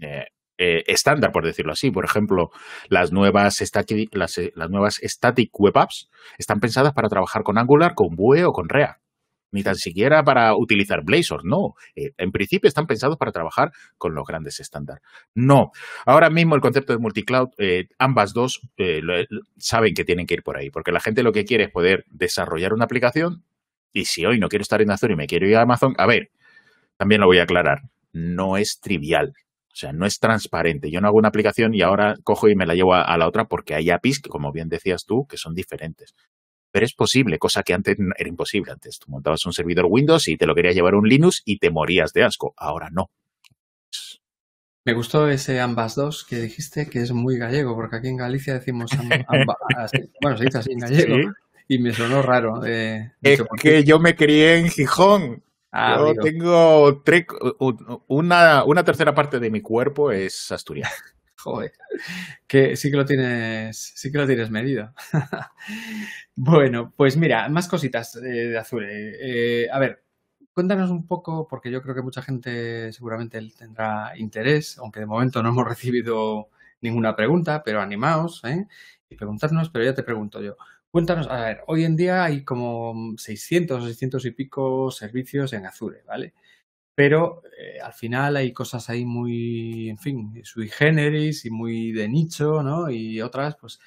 eh, eh, estándar, por decirlo así. Por ejemplo, las nuevas, stati- las, las nuevas Static Web Apps están pensadas para trabajar con Angular, con Vue o con React. Ni tan siquiera para utilizar Blazor, no. Eh, en principio están pensados para trabajar con los grandes estándar. No. Ahora mismo el concepto de multicloud, eh, ambas dos eh, lo- saben que tienen que ir por ahí, porque la gente lo que quiere es poder desarrollar una aplicación y si hoy no quiero estar en Azure y me quiero ir a Amazon, a ver, también lo voy a aclarar, no es trivial. O sea, no es transparente. Yo no hago una aplicación y ahora cojo y me la llevo a, a la otra porque hay APIs, que, como bien decías tú, que son diferentes. Pero es posible, cosa que antes era imposible. Antes tú montabas un servidor Windows y te lo querías llevar un Linux y te morías de asco. Ahora no. Me gustó ese ambas dos que dijiste, que es muy gallego, porque aquí en Galicia decimos amb- *laughs* amba- así. bueno, se dice así en gallego, Sí. y me sonó raro. eh, Es que yo me crié en Gijón. Ah, yo amigo. tengo una, una tercera parte de mi cuerpo es asturiano. Joder, que sí que lo tienes, sí que lo tienes medido. *laughs* bueno, pues mira, más cositas eh, de Azure. Eh, a ver, cuéntanos un poco, porque yo creo que mucha gente seguramente tendrá interés, aunque de momento no hemos *laughs* recibido ninguna pregunta, pero animaos ¿eh? y preguntarnos, pero ya te pregunto yo. Cuéntanos, a ver, hoy en día hay como 600 o 600 y pico servicios en Azure, ¿vale? Pero eh, al final hay cosas ahí muy, en fin, sui generis y muy de nicho, ¿no? Y otras, pues,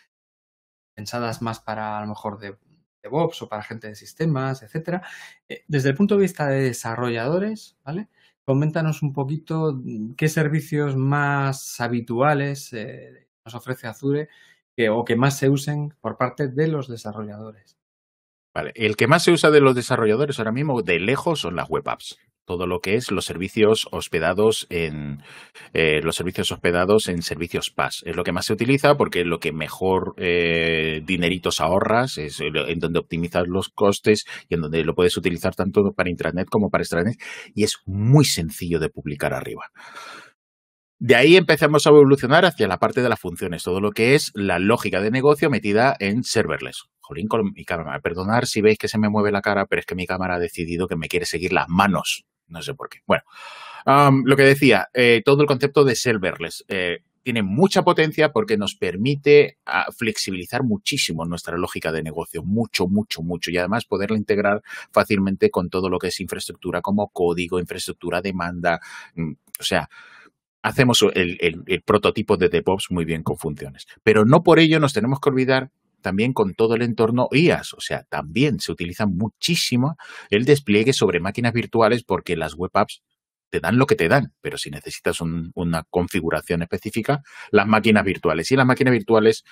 pensadas más para a lo mejor de, DevOps o para gente de sistemas, etcétera. Eh, desde el punto de vista de desarrolladores, ¿vale? Coméntanos un poquito mm, qué servicios más habituales eh, nos ofrece Azure o que más se usen por parte de los desarrolladores. Vale, el que más se usa de los desarrolladores ahora mismo de lejos son las web apps todo lo que es los servicios hospedados en eh, los servicios hospedados en servicios PaaS. Es lo que más se utiliza porque es lo que mejor eh, dineritos ahorras, es en donde optimizas los costes y en donde lo puedes utilizar tanto para intranet como para extranet y es muy sencillo de publicar arriba. De ahí empezamos a evolucionar hacia la parte de las funciones, todo lo que es la lógica de negocio metida en serverless. Jolín con mi cámara. Perdonar si veis que se me mueve la cara, pero es que mi cámara ha decidido que me quiere seguir las manos. No sé por qué. Bueno, lo que decía, eh, todo el concepto de serverless. Eh, tiene mucha potencia porque nos permite ah, flexibilizar muchísimo nuestra lógica de negocio, mucho, mucho, mucho, y además poderla integrar fácilmente con todo lo que es infraestructura como código, infraestructura, demanda, mm, o sea, hacemos el, el prototipo de DevOps muy bien con funciones. Pero no por ello nos tenemos que olvidar también con todo el entorno IaaS. O sea, también se utiliza muchísimo el despliegue sobre máquinas virtuales porque las web apps te dan lo que te dan, pero si necesitas una configuración específica, las máquinas virtuales. Y las máquinas virtuales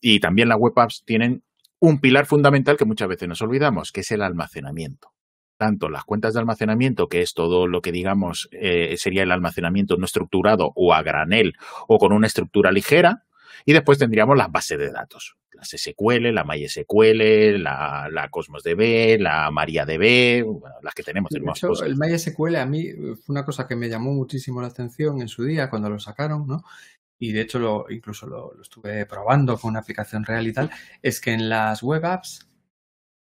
y también las web apps tienen un pilar fundamental que muchas veces nos olvidamos, que es el almacenamiento. Tanto las cuentas de almacenamiento, que es todo lo que digamos eh, sería el almacenamiento no estructurado o a granel o con una estructura ligera, y después tendríamos las bases de datos las SQL, la MySQL, la, la Cosmos DB, la MariaDB, las que tenemos. De hecho, el MySQL a mí fue una cosa que me llamó muchísimo la atención en su día cuando lo sacaron, ¿no? Y de hecho lo, incluso lo, estuve probando con una aplicación real y tal, es que en las web apps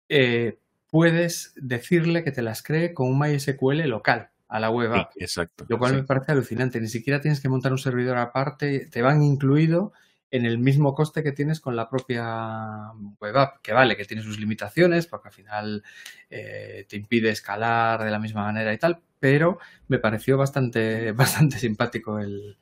eh, puedes decirle que te las cree con un MySQL local a la web app. exacto. Lo cual me parece alucinante. Ni siquiera tienes que montar un servidor aparte, te van incluido en el mismo coste que tienes con la propia web app, que vale, que tiene sus limitaciones, porque al final eh, te impide escalar de la misma manera y tal, pero me pareció bastante, *laughs* bastante simpático el,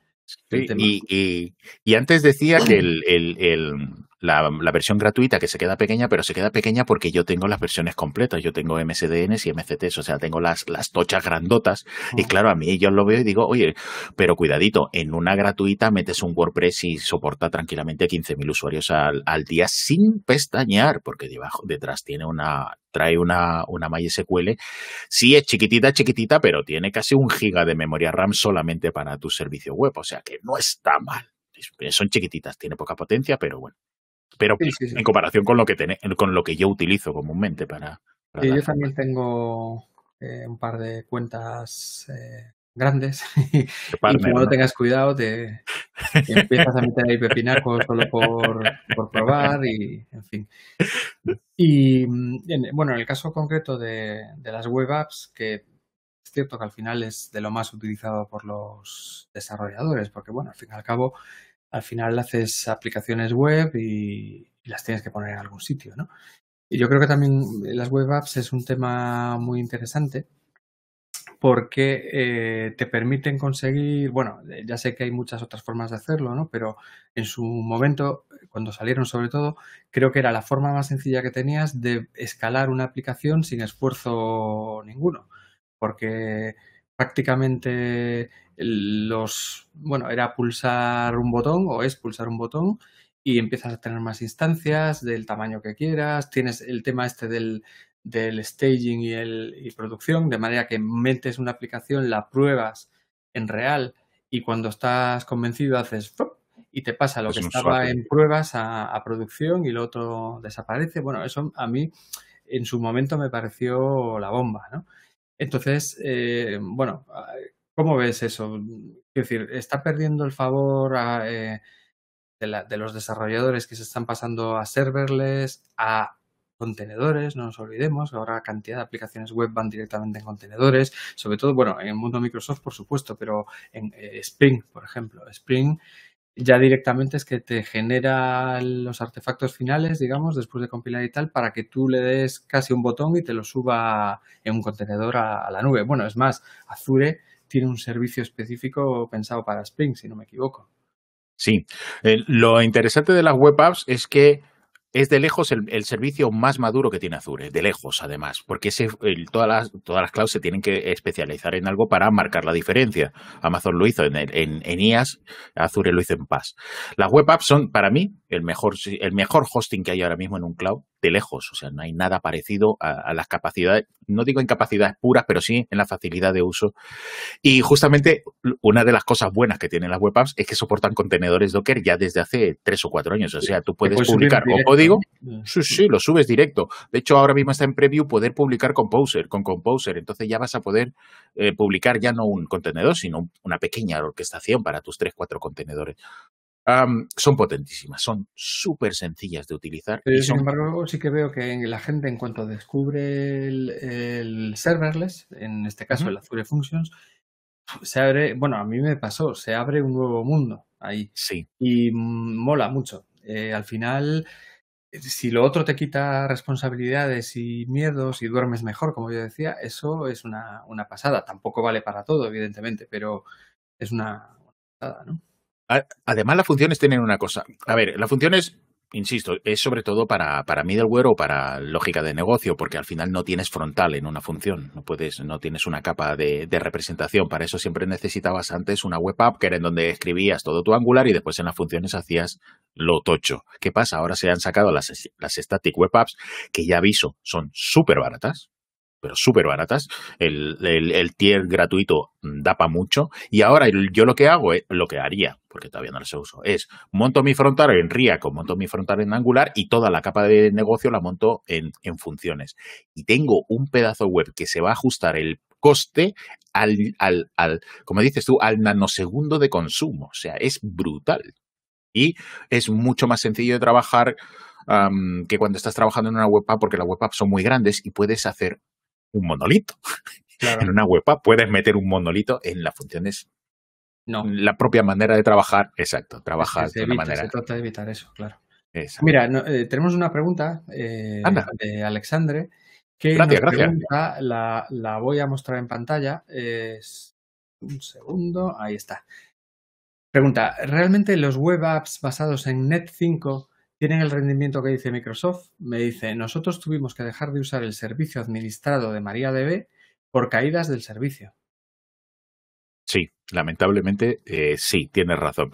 tema. Y, y, antes decía que el, la, versión gratuita que se queda pequeña, pero se queda pequeña porque yo tengo las versiones completas. Yo tengo MSDNs y MCTs, o sea, tengo las, las tochas grandotas. Y claro, a mí yo lo veo y digo, oye, pero cuidadito, en una gratuita metes un WordPress y soporta tranquilamente 15.000 usuarios al, al, día sin pestañear, porque debajo, detrás tiene una, trae una, una MySQL. Sí es chiquitita, chiquitita, pero tiene casi un giga de memoria RAM solamente para tu servicio web. O sea que no está mal. Son chiquititas, tiene poca potencia, pero bueno pero en comparación con lo que con lo que yo utilizo comúnmente para. yo también tengo eh, un par de cuentas eh, grandes *laughs* y como no tengas cuidado te, empiezas a meter ahí pepinacos solo por, por probar y en fin. Y bueno, en el caso concreto de, de las web apps, que es cierto que al final es de lo más utilizado por los desarrolladores, porque bueno, al fin y al cabo al final haces aplicaciones web y, las tienes que poner en algún sitio, ¿no? Y yo creo que también las web apps es un tema muy interesante porque eh, te permiten conseguir, bueno, ya sé que hay muchas otras formas de hacerlo, ¿no? Pero en su momento, cuando salieron sobre todo, creo que era la forma más sencilla que tenías de escalar una aplicación sin esfuerzo ninguno. Porque prácticamente los, bueno, era pulsar un botón o es pulsar un botón y empiezas a tener más instancias del tamaño que quieras. Tienes el tema este del, del staging y, el, y producción, de manera que metes una aplicación, la pruebas en real y cuando estás convencido haces y te pasa lo que estaba en pruebas a, a, producción y lo otro desaparece. Bueno, eso a mí en su momento me pareció la bomba, ¿no? Entonces, eh, bueno, ¿Cómo ves eso? Es decir, ¿está perdiendo el favor eh, de, los desarrolladores que se están pasando a serverless, a contenedores, no nos olvidemos, ahora cantidad de aplicaciones web van directamente en contenedores, sobre todo, bueno, en el mundo Microsoft, por supuesto, pero en eh, Spring, por ejemplo, Spring ya directamente es que te genera los artefactos finales, digamos, después de compilar y tal, para que tú le des casi un botón y te lo suba en un contenedor a, la nube. Bueno, es más, Azure tiene un servicio específico pensado para Spring, si no me equivoco. Sí, eh, lo interesante de las web apps es que es de lejos el, servicio más maduro que tiene Azure, de lejos además, porque todas, las, todas las clouds se tienen que especializar en algo para marcar la diferencia. Amazon lo hizo en, en, en Azure lo hizo en PaaS. Las web apps son, para mí, el mejor, el mejor hosting que hay ahora mismo en un cloud de lejos. O sea, no hay nada parecido a, las capacidades, no digo en capacidades puras, pero sí en la facilidad de uso. Y justamente una de las cosas buenas que tienen las web apps es que soportan contenedores Docker ya desde hace tres o cuatro años. O sea, tú puedes, publicar o código. Sí, sí, lo subes directo. De hecho, ahora mismo está en preview poder publicar Composer, con Composer. Entonces ya vas a poder eh, publicar ya no un contenedor, sino una pequeña orquestación para tus tres, cuatro contenedores son potentísimas, son súper sencillas de utilizar. sin embargo, sí que veo que la gente, en cuanto descubre el, serverless, en este caso el Azure Functions, se abre, bueno, a mí me pasó, se abre un nuevo mundo ahí. Sí. Y mola mucho. Eh, al final, si lo otro te quita responsabilidades y miedos y duermes mejor, como yo decía, eso es una, una pasada. Tampoco vale para todo, evidentemente, pero es una pasada, ¿no? Además, las funciones tienen una cosa. A ver, las funciones, insisto, es sobre todo para, para middleware o para lógica de negocio, porque al final no tienes frontal en una función, no puedes, no tienes una capa de, representación. Para eso siempre necesitabas antes una web app que era en donde escribías todo tu Angular y después en las funciones hacías lo tocho. ¿Qué pasa? Ahora se han sacado las, las static web apps, que ya aviso, son súper baratas pero súper baratas. El, el, tier gratuito da para mucho. Y ahora yo lo que hago, es, lo que haría, porque todavía no lo uso, es monto mi frontal en React monto mi frontal en Angular y toda la capa de negocio la monto en, en funciones. Y tengo un pedazo web que se va a ajustar el coste al, al, al, como dices tú, al nanosegundo de consumo. O sea, es brutal. Y es mucho más sencillo de trabajar que cuando estás trabajando en una web app, porque las web apps son muy grandes y puedes hacer un monolito. *laughs* en una web app puedes meter un monolito en las funciones. No. La propia manera de trabajar, exacto, trabajar de una manera. Se trata de evitar eso, claro. Mira, eh, tenemos una pregunta eh, de Alexandre que gracias, la, la, voy a mostrar en pantalla. Es un segundo, ahí está. Pregunta, ¿realmente los web apps basados en Net 5 tienen el rendimiento que dice Microsoft. Me dice, nosotros tuvimos que dejar de usar el servicio administrado de MariaDB por caídas del servicio. Sí, lamentablemente eh, sí, tienes razón.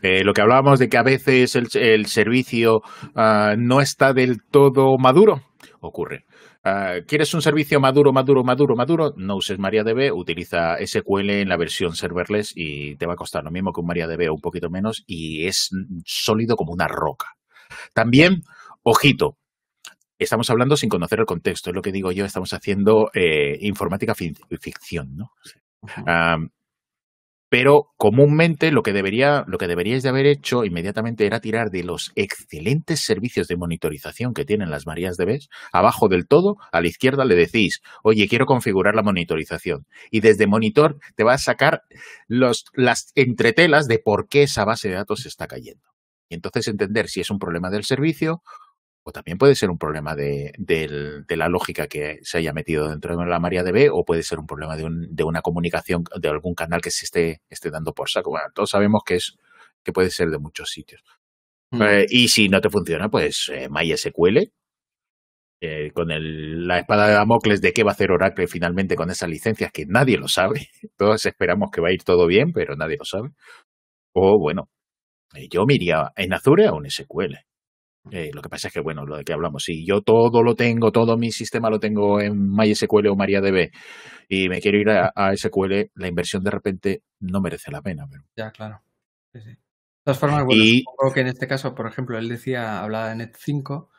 Eh, lo que hablábamos de que a veces el, servicio ah, no está del todo maduro, ocurre. Ah, ¿Quieres un servicio maduro, maduro, maduro, maduro? No uses MariaDB, utiliza SQL en la versión serverless y te va a costar lo mismo que un MariaDB o un poquito menos y es sólido como una roca. También, ojito, estamos hablando sin conocer el contexto, es lo que digo yo, estamos haciendo eh, informática ficción, ¿no? pero comúnmente lo que debería, lo que deberíais de haber hecho inmediatamente era tirar de los excelentes servicios de monitorización que tienen las Marías de BES. Abajo del todo, a la izquierda le decís, oye, quiero configurar la monitorización. Y desde monitor te va a sacar los, las entretelas de por qué esa base de datos se está cayendo. Y entonces entender si es un problema del servicio o también puede ser un problema de, la lógica que se haya metido dentro de la MariaDB o puede ser un problema de, una comunicación de algún canal que se esté, esté dando por saco. Bueno, todos sabemos que, es, que puede ser de muchos sitios. Mm. Eh, y si no te funciona, pues eh, MySQL, eh, con la espada de Damocles de qué va a hacer Oracle finalmente con esas licencias que nadie lo sabe. *laughs* Todos esperamos que va a ir todo bien, pero nadie lo sabe. O bueno, yo me iría en Azure a un SQL. Eh, lo que pasa es que, bueno, lo de que hablamos, si yo todo lo tengo, todo mi sistema lo tengo en MySQL o MariaDB y me quiero ir a, SQL, la inversión de repente no merece la pena. Pero... Ya, claro. De todas formas, bueno, supongo que en este caso, por ejemplo, él decía, hablaba de Net 5.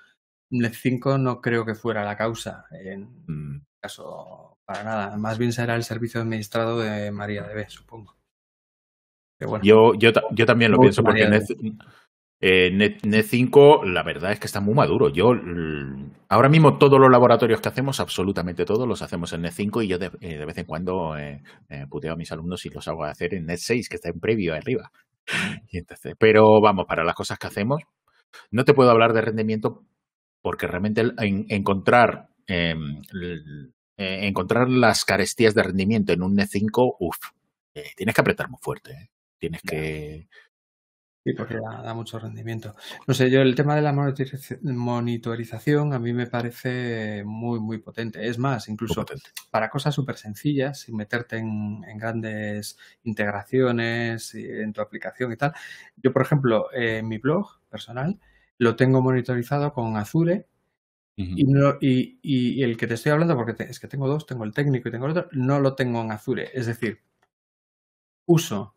Net 5 no creo que fuera la causa. En, mm. caso para nada. Más bien será el servicio administrado de MariaDB, supongo. Bueno, yo, yo, yo también lo pienso porque eh, Net, Net, 5, la verdad es que está muy maduro. Yo ahora mismo todos los laboratorios que hacemos, absolutamente todos, los hacemos en Net 5 y yo de, eh, vez en cuando eh, puteo a mis alumnos y los hago hacer en Net 6, que está en previo arriba. *laughs* Y entonces, pero vamos, para las cosas que hacemos, no te puedo hablar de rendimiento porque realmente encontrar, em, encontrar las carestías de rendimiento en un Net 5, uff, tienes que apretar muy fuerte. Tienes que Sí, porque da, mucho rendimiento. No sé, yo el tema de la monitorización a mí me parece muy, muy potente. Es más, incluso para cosas súper sencillas, sin meterte en, grandes integraciones en tu aplicación y tal. Yo, por ejemplo, en mi blog personal lo tengo monitorizado con Azure y, y, el que te estoy hablando, porque es que tengo dos, tengo el técnico y tengo el otro, no lo tengo en Azure. Es decir, uso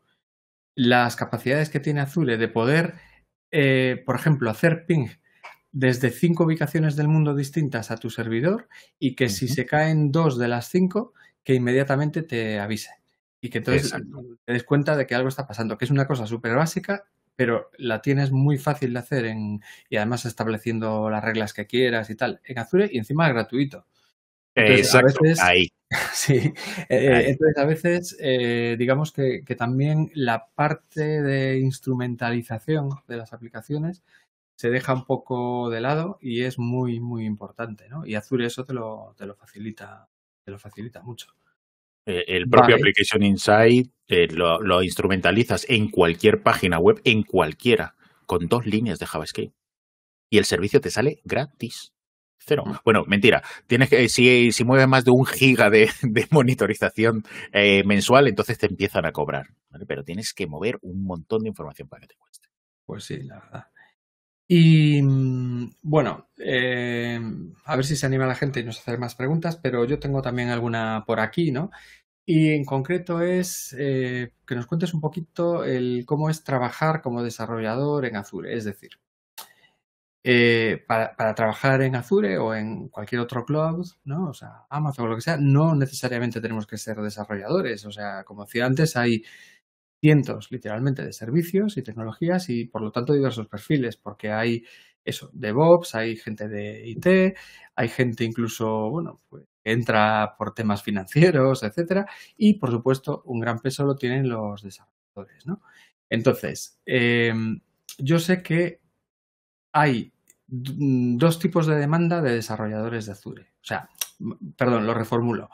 las capacidades que tiene Azure de poder, eh, por ejemplo, hacer ping desde cinco ubicaciones del mundo distintas a tu servidor y que si se caen dos de las cinco, que inmediatamente te avise. Y que entonces te des cuenta de que algo está pasando, que es una cosa súper básica, pero la tienes muy fácil de hacer en, y además estableciendo las reglas que quieras y tal en Azure y encima es gratuito. Exacto, ahí. *laughs* Sí, eh, eh, entonces a veces eh, digamos que, también la parte de instrumentalización de las aplicaciones se deja un poco de lado y es muy, muy importante, ¿no? Y Azure eso te lo, te lo facilita, te lo facilita mucho. El propio Application Insight lo, lo instrumentalizas en cualquier página web, en cualquiera, con dos líneas de JavaScript. Y el servicio te sale gratis. Cero. Bueno, mentira. Tienes que, si, si mueves más de un giga de, monitorización eh, mensual, entonces te empiezan a cobrar. Pero tienes que mover un montón de información para que te cueste. Pues sí, la verdad. Y mm, bueno, eh, a ver si se anima la gente y nos hace más preguntas, pero yo tengo también alguna por aquí, ¿no? Y en concreto es eh, que nos cuentes un poquito el cómo es trabajar como desarrollador en Azure. Es decir, eh, para, trabajar en Azure o en cualquier otro cloud, ¿no? O sea, Amazon o lo que sea, no necesariamente tenemos que ser desarrolladores. O sea, como decía antes, hay cientos, literalmente, de servicios y tecnologías y, por lo tanto, diversos perfiles, porque hay eso, DevOps, hay gente de IT, hay gente incluso, bueno, pues, entra por temas financieros, etcétera, y, por supuesto, un gran peso lo tienen los desarrolladores, ¿no? Entonces, eh, yo sé que hay mm, dos tipos de demanda de desarrolladores de Azure. O sea, perdón, lo reformulo.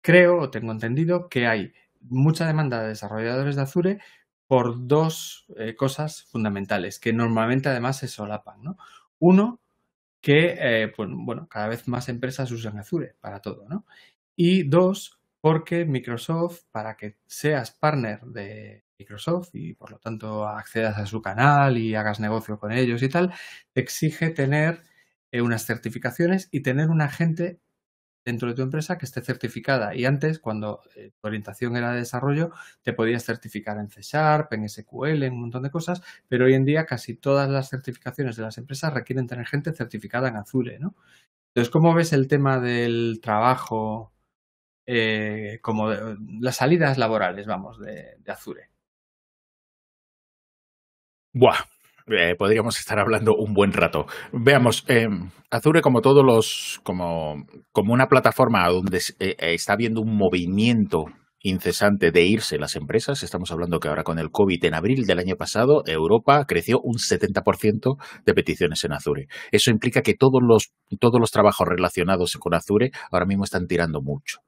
Creo o tengo entendido que hay mucha demanda de desarrolladores de Azure por dos eh, cosas fundamentales que normalmente además se solapan. ¿no? Uno, que eh, pues, bueno, cada vez más empresas usan Azure para todo. ¿no? Y dos, porque Microsoft, para que seas partner de Microsoft y por lo tanto accedas a su canal y hagas negocio con ellos y tal, te exige tener eh, unas certificaciones y tener una gente dentro de tu empresa que esté certificada. Y antes, cuando eh, tu orientación era de desarrollo, te podías certificar en C Sharp, en SQL, en un montón de cosas, pero hoy en día casi todas las certificaciones de las empresas requieren tener gente certificada en Azure, ¿no? Entonces, ¿cómo ves el tema del trabajo eh, como las salidas laborales, vamos, de, Azure. Buah, eh, podríamos estar hablando un buen rato. Veamos, eh, Azure como todos los, como, como una plataforma donde está habiendo un movimiento incesante de irse las empresas. Estamos hablando que ahora con el COVID en abril del año pasado, Europa creció un 70% de peticiones en Azure. Eso implica que todos los, todos los trabajos relacionados con Azure ahora mismo están tirando mucho.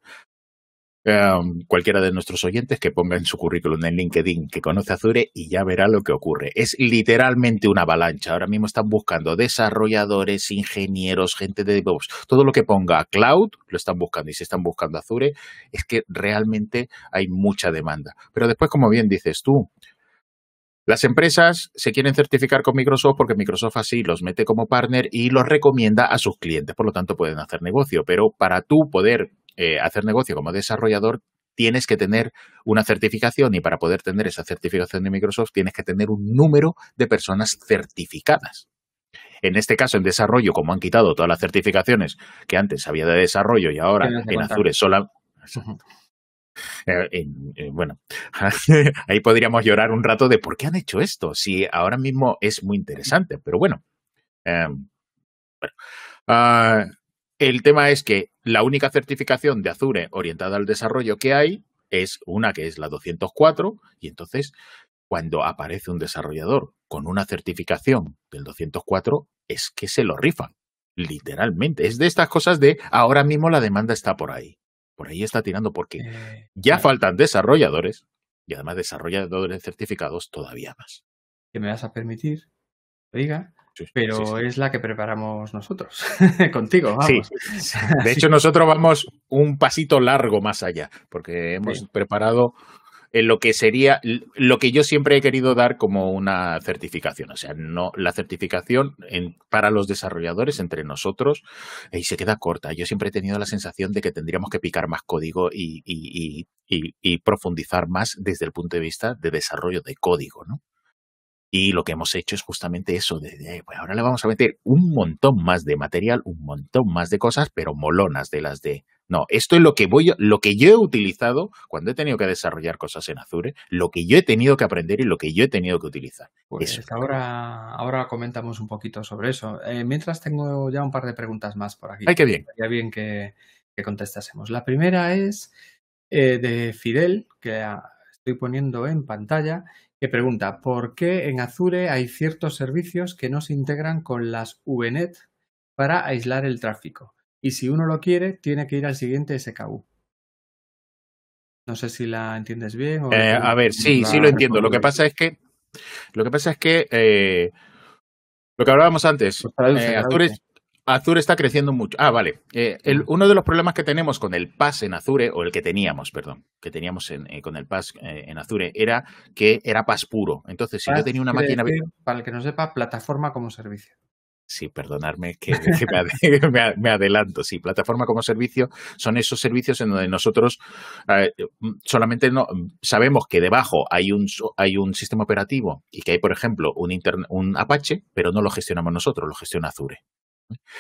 Em, cualquiera de nuestros oyentes que ponga en su currículum en LinkedIn que conoce Azure y ya verá lo que ocurre. Es literalmente una avalancha. Ahora mismo están buscando desarrolladores, ingenieros, gente de DevOps. Todo lo que ponga cloud lo están buscando y si están buscando Azure es que realmente hay mucha demanda. Pero después, como bien dices tú, las empresas se quieren certificar con Microsoft porque Microsoft así los mete como partner y los recomienda a sus clientes, por lo tanto pueden hacer negocio. Pero para tú poder eh, hacer negocio como desarrollador, tienes que tener una certificación y para poder tener esa certificación de Microsoft tienes que tener un número de personas certificadas. En este caso, en desarrollo, como han quitado todas las certificaciones que antes había de desarrollo y ahora en Azure sola, *laughs* eh, bueno, *laughs* ahí podríamos llorar un rato de por qué han hecho esto, si ahora mismo es muy interesante, pero bueno. Em, ah, el tema es que la única certificación de Azure orientada al desarrollo que hay es una que es la 204 y entonces cuando aparece un desarrollador con una certificación del 204 es que se lo rifan, literalmente. Es de estas cosas de ahora mismo la demanda está por ahí. Por ahí está tirando porque eh, ya faltan desarrolladores y además desarrolladores certificados todavía más. ¿Qué me vas a permitir? Diga, pero es la que preparamos nosotros, *laughs* contigo. Vamos. *laughs* De hecho, nosotros vamos un pasito largo más allá, porque hemos preparado lo que sería lo que yo siempre he querido dar como una certificación. O sea, no la certificación para los desarrolladores entre nosotros y se queda corta. Yo siempre he tenido la sensación de que tendríamos que picar más código y, profundizar más desde el punto de vista de desarrollo de código, ¿no? Y lo que hemos hecho es justamente eso, de, pues ahora le vamos a meter un montón más de material, un montón más de cosas, pero molonas de las de... No, esto es lo que voy, lo que yo he utilizado cuando he tenido que desarrollar cosas en Azure, lo que yo he tenido que aprender y lo que yo he tenido que utilizar. Pues ahora, ahora comentamos un poquito sobre eso. Eh, mientras tengo ya un par de preguntas más por aquí. Ay, qué bien. Ya bien que, que contestásemos. La primera es eh, de Fidel, que estoy poniendo en pantalla, que pregunta, ¿por qué en Azure hay ciertos servicios que no se integran con las VNet para aislar el tráfico? Y si uno lo quiere, tiene que ir al siguiente SKU. No sé si la entiendes bien. O eh, a ver, sí, sí lo entiendo. Lo que pasa es que, lo que pasa es que eh, lo que hablábamos antes, pues eh, Azure, Azure está creciendo mucho. Ah, vale. El, uno de los problemas que tenemos con el PAS en Azure, o el que teníamos, perdón, que teníamos eh, con el PAS en Azure, era que era PAS puro. Entonces, si yo tenía una máquina... para el que no sepa, plataforma como servicio. Sí, perdonadme que, *laughs* me, adelanto. Sí, plataforma como servicio son esos servicios en donde nosotros solamente no sabemos que debajo hay un, hay un sistema operativo y que hay, por ejemplo, un, un Apache, pero no lo gestionamos nosotros, lo gestiona Azure.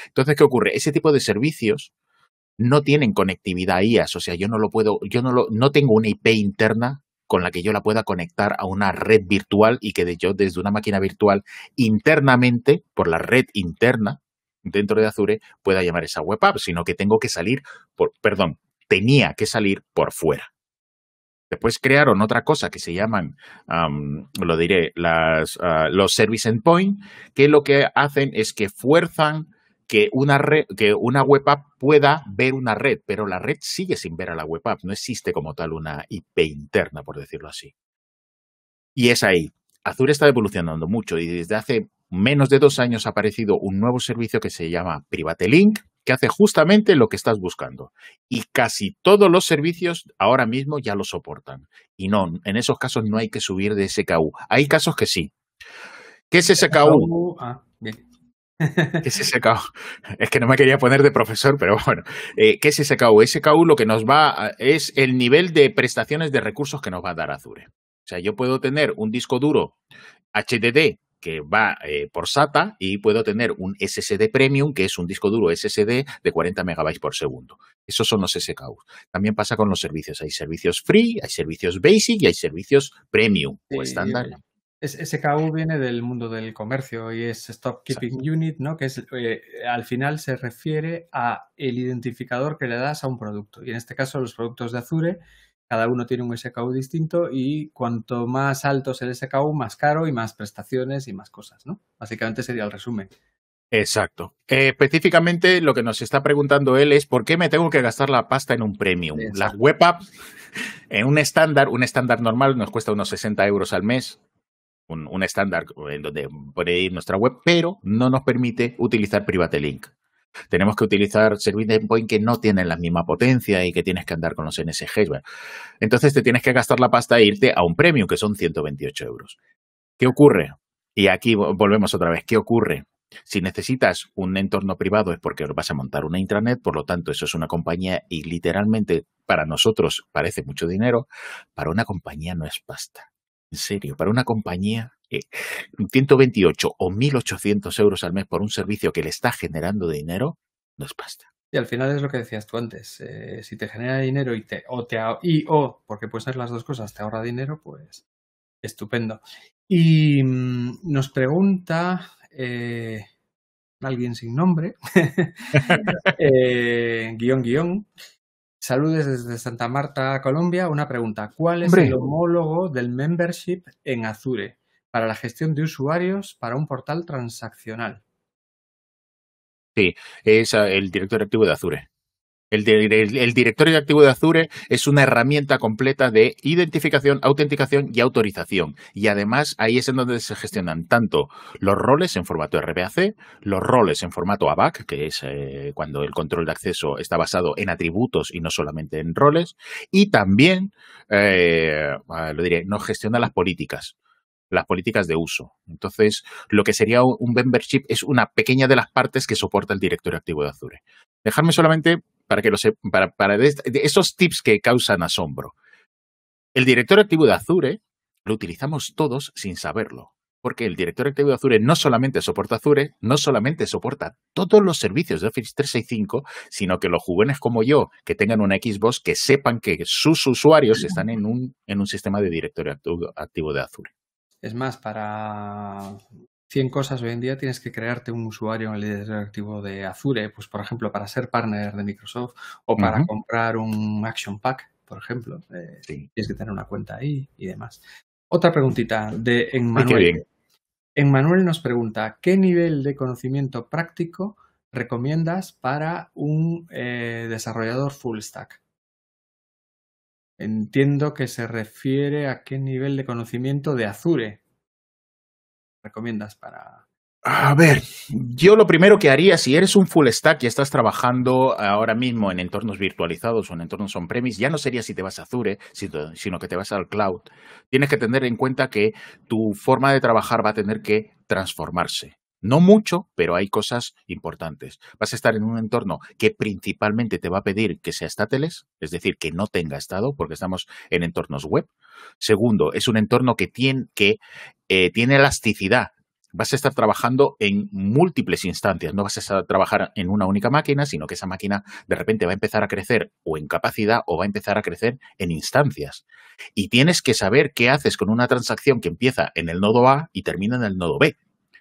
Entonces, ¿qué ocurre? Ese tipo de servicios no tienen conectividad IAS, o sea, yo no lo puedo, yo no lo, no tengo una IP interna con la que yo la pueda conectar a una red virtual y que yo desde una máquina virtual internamente, por la red interna dentro de Azure, pueda llamar esa web app, sino que tengo que salir por, perdón, tenía que salir por fuera. Después crearon otra cosa que se llaman, lo diré, las, ah, los service endpoint, que lo que hacen es que fuerzan que una, que una web app pueda ver una red, pero la red sigue sin ver a la web app. No existe como tal una IP interna, por decirlo así. Y es ahí. Azure está evolucionando mucho y desde hace menos de dos años ha aparecido un nuevo servicio que se llama Private Link, que hace justamente lo que estás buscando. Y casi todos los servicios ahora mismo ya lo soportan. Y no, en esos casos no hay que subir de SKU. Hay casos que sí. ¿Qué es SKU? ¿Qué es SKU? Es que no me quería poner de profesor, pero bueno. Eh, ¿Qué es SKU? SKU lo que nos va es el nivel de prestaciones de recursos que nos va a dar Azure. O sea, yo puedo tener un disco duro HDD que va eh, por SATA y puedo tener un SSD Premium, que es un disco duro SSD de 40 megabytes por segundo. Esos son los SKU. También pasa con los servicios. Hay servicios free, hay servicios basic y hay servicios premium o estándar. SKU viene del mundo del comercio y es Stop Keeping Unit, ¿no? Que es eh, al final se refiere a el identificador que le das a un producto. Y en este caso los productos de Azure, cada uno tiene un SKU distinto y cuanto más alto es el SKU, más caro y más prestaciones y más cosas, ¿no? Básicamente sería el resumen. Exacto. Eh, específicamente lo que nos está preguntando él es por qué me tengo que gastar la pasta en un premium. Las web apps *laughs* en un estándar, un estándar normal nos cuesta unos 60 euros al mes un, estándar en donde puede ir nuestra web, pero no nos permite utilizar Private Link. Tenemos que utilizar servicios endpoint que no tienen la misma potencia y que tienes que andar con los NSGs. entonces te tienes que gastar la pasta e irte a un premium, que son 128 euros. ¿Qué ocurre? Y aquí volvemos otra vez. ¿Qué ocurre? Si necesitas un entorno privado es porque vas a montar una intranet, por lo tanto eso es una compañía y literalmente para nosotros parece mucho dinero, para una compañía no es pasta. En serio, para una compañía 128 o 1.800 euros al mes por un servicio que le está generando dinero, no es pasta. Y al final es lo que decías tú antes. Eh, si te genera dinero y te, o te y o, porque pueden ser las dos cosas, te ahorra dinero, pues estupendo. Y mm, nos pregunta eh, alguien sin nombre, *laughs* eh, guion guion. Saludes desde Santa Marta, Colombia. Una pregunta. ¿Cuál es el homólogo del membership en Azure para la gestión de usuarios para un portal transaccional? Sí, es ah, el directorio activo de Azure. El, directorio activo de Azure es una herramienta completa de identificación, autenticación y autorización. Y además ahí es en donde se gestionan tanto los roles en formato RBAC, los roles en formato ABAC, que es eh, cuando el control de acceso está basado en atributos y no solamente en roles, y también, eh, lo diré, nos gestiona las políticas las políticas de uso. Entonces, lo que sería un membership es una pequeña de las partes que soporta el directorio activo de Azure. Dejarme solamente para que lo para, para esos tips que causan asombro. El directorio activo de Azure lo utilizamos todos sin saberlo. Porque el directorio activo de Azure no solamente soporta Azure, no solamente soporta todos los servicios de Office 365, sino que los jóvenes como yo, que tengan una Xbox, que sepan que sus usuarios están en un, en un sistema de directorio activo de Azure. Es más, para 100 cosas hoy en día tienes que crearte un usuario en el directorio activo de Azure, pues por ejemplo, para ser partner de Microsoft o para comprar un Action Pack, por ejemplo. Eh, tienes que tener una cuenta ahí y demás. Otra preguntita de Emmanuel. Emmanuel nos pregunta, ¿qué nivel de conocimiento práctico recomiendas para un eh, desarrollador full stack? Entiendo que se refiere a qué nivel de conocimiento de Azure recomiendas para... A ver, yo lo primero que haría, si eres un full stack y estás trabajando ahora mismo en entornos virtualizados o en entornos on-premise, ya no sería si te vas a Azure, sino que te vas al cloud. Tienes que tener en cuenta que tu forma de trabajar va a tener que transformarse. No mucho, pero hay cosas importantes. Vas a estar en un entorno que principalmente te va a pedir que sea stateless, es decir, que no tenga estado, porque estamos en entornos web. Segundo, es un entorno que tiene, que, eh, tiene elasticidad. Vas a estar trabajando en múltiples instancias, no vas a trabajar en una única máquina, sino que esa máquina de repente va a empezar a crecer o en capacidad o va a empezar a crecer en instancias. Y tienes que saber qué haces con una transacción que empieza en el nodo A y termina en el nodo B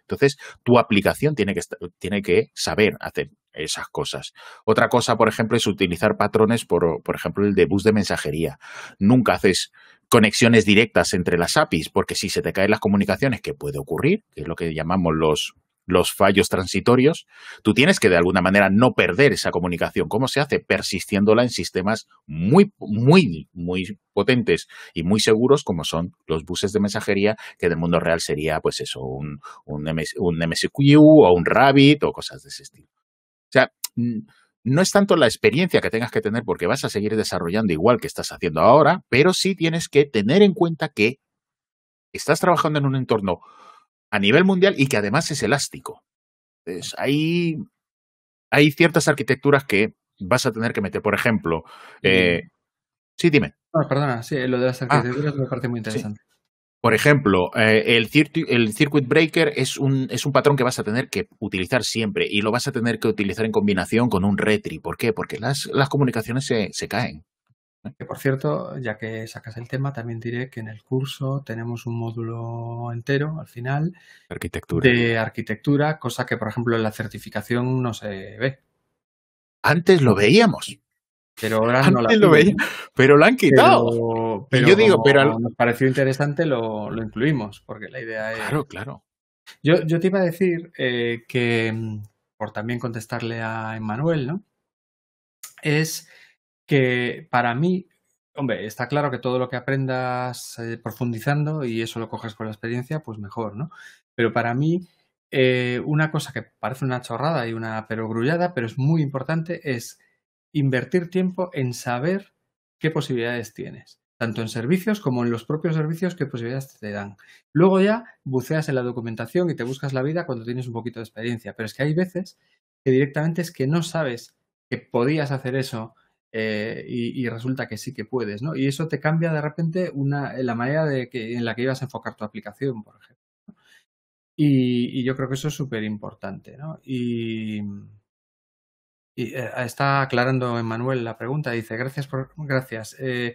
entonces, tu aplicación tiene que, tiene que saber hacer esas cosas. Otra cosa, por ejemplo, es utilizar patrones, por, por ejemplo, el de bus de mensajería. Nunca haces conexiones directas entre las APIs, porque si se te caen las comunicaciones, que puede ocurrir, que es lo que llamamos los, los fallos transitorios, tú tienes que de alguna manera no perder esa comunicación. ¿Cómo se hace? Persistiéndola en sistemas muy, muy, muy potentes y muy seguros como son los buses de mensajería, que en el mundo real sería pues eso, un, un, un MSQ o un Rabbit o cosas de ese estilo. O sea, no es tanto la experiencia que tengas que tener porque vas a seguir desarrollando igual que estás haciendo ahora, pero sí tienes que tener en cuenta que estás trabajando en un entorno a nivel mundial y que además es elástico. Entonces, hay, hay ciertas arquitecturas que vas a tener que meter. Por ejemplo, eh, sí, dime. perdona, sí, lo de las ah, arquitecturas me parece muy interesante. Por ejemplo, eh, el, el, Circuit Breaker es un, es un patrón que vas a tener que utilizar siempre y lo vas a tener que utilizar en combinación con un Retri. ¿Por qué? Porque las, las comunicaciones se, se caen. Que por cierto, ya que sacas el tema, también diré que en el curso tenemos un módulo entero al final arquitectura. de arquitectura, cosa que por ejemplo en la certificación no se ve. Antes lo veíamos. Pero ahora no lo veía, pero lo han quitado. Pero, yo digo, pero nos pareció interesante lo, lo, incluimos, porque la idea es. Claro, claro. Yo, yo te iba a decir eh, que, por también contestarle a Emmanuel, ¿no? Es que para mí, hombre, está claro que todo lo que aprendas eh, profundizando y eso lo coges con la experiencia, pues mejor, ¿no? Pero para mí, eh, una cosa que parece una chorrada y una perogrullada, pero es muy importante, es invertir tiempo en saber qué posibilidades tienes, tanto en servicios como en los propios servicios, qué posibilidades te dan. Luego ya buceas en la documentación y te buscas la vida cuando tienes un poquito de experiencia, pero es que hay veces que directamente es que no sabes que podías hacer eso eh, y, resulta que sí que puedes, ¿no? Y eso te cambia de repente una, la manera de que, en la que ibas a enfocar tu aplicación, por ejemplo. Y, yo creo que eso es súper importante, ¿no? Y, eh, está aclarando Emanuel la pregunta, dice, gracias por, gracias. Eh,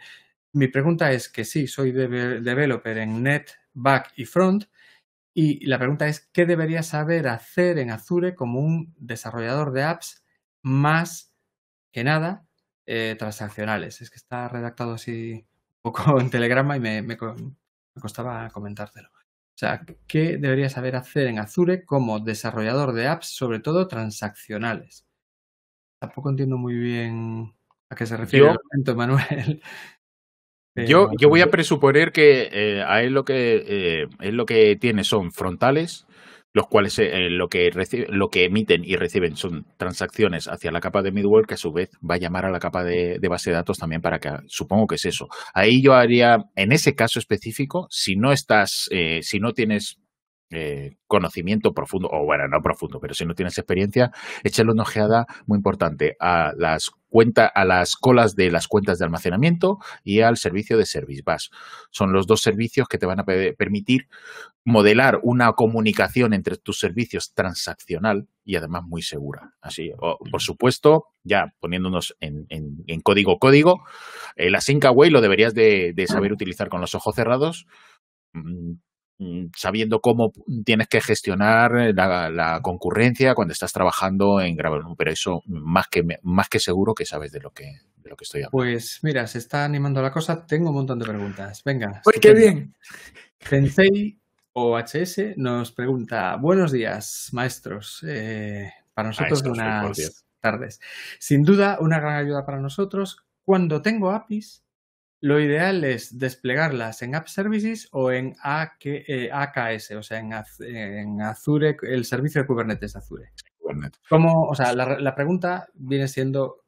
mi pregunta es que sí, soy developer en Net, Back y Front, y la pregunta es, ¿qué debería saber hacer en Azure como un desarrollador de apps más que nada eh, transaccionales? Es que está redactado así un poco *laughs* en telegrama y me, me, costaba comentártelo. O sea, ¿qué debería saber hacer en Azure como desarrollador de apps, sobre todo transaccionales? Tampoco entiendo muy bien a qué se refiere el momento, *laughs* Manuel. Yo, yo voy a *laughs* presuponer que eh, a él lo que eh, él lo que tiene son frontales, los cuales eh, lo que lo que emiten y reciben son transacciones hacia la capa de middleware que a su vez va a llamar a la capa de, de, base de datos también para que supongo que es eso. Ahí yo haría en ese caso específico, si no estás, si no tienes eh, conocimiento profundo, o bueno, no profundo, pero si no tienes experiencia, échale una ojeada muy importante a las cuentas, a las colas de las cuentas de almacenamiento y al servicio de Service Bus. Son los dos servicios que te van a permitir modelar una comunicación entre tus servicios transaccional y además muy segura. Así, por supuesto, ya poniéndonos en, código código, el Async Away lo deberías de, saber utilizar con los ojos cerrados Mm, sabiendo cómo tienes que gestionar la, concurrencia cuando estás trabajando en GravelNote, pero eso más que, más que seguro que sabes de lo que, de lo que estoy hablando. Pues mira, se está animando la cosa, tengo un montón de preguntas. Venga. ¡Uy, qué bien! Sensei OHS nos pregunta, buenos días, maestros. Eh, para nosotros buenas tardes. Sin duda, una gran ayuda para nosotros. Cuando tengo APIs, lo ideal es desplegarlas en App Services o en AKS, o sea, en, Azure, el servicio de Kubernetes Azure. ¿Cómo, o sea, la, pregunta viene siendo,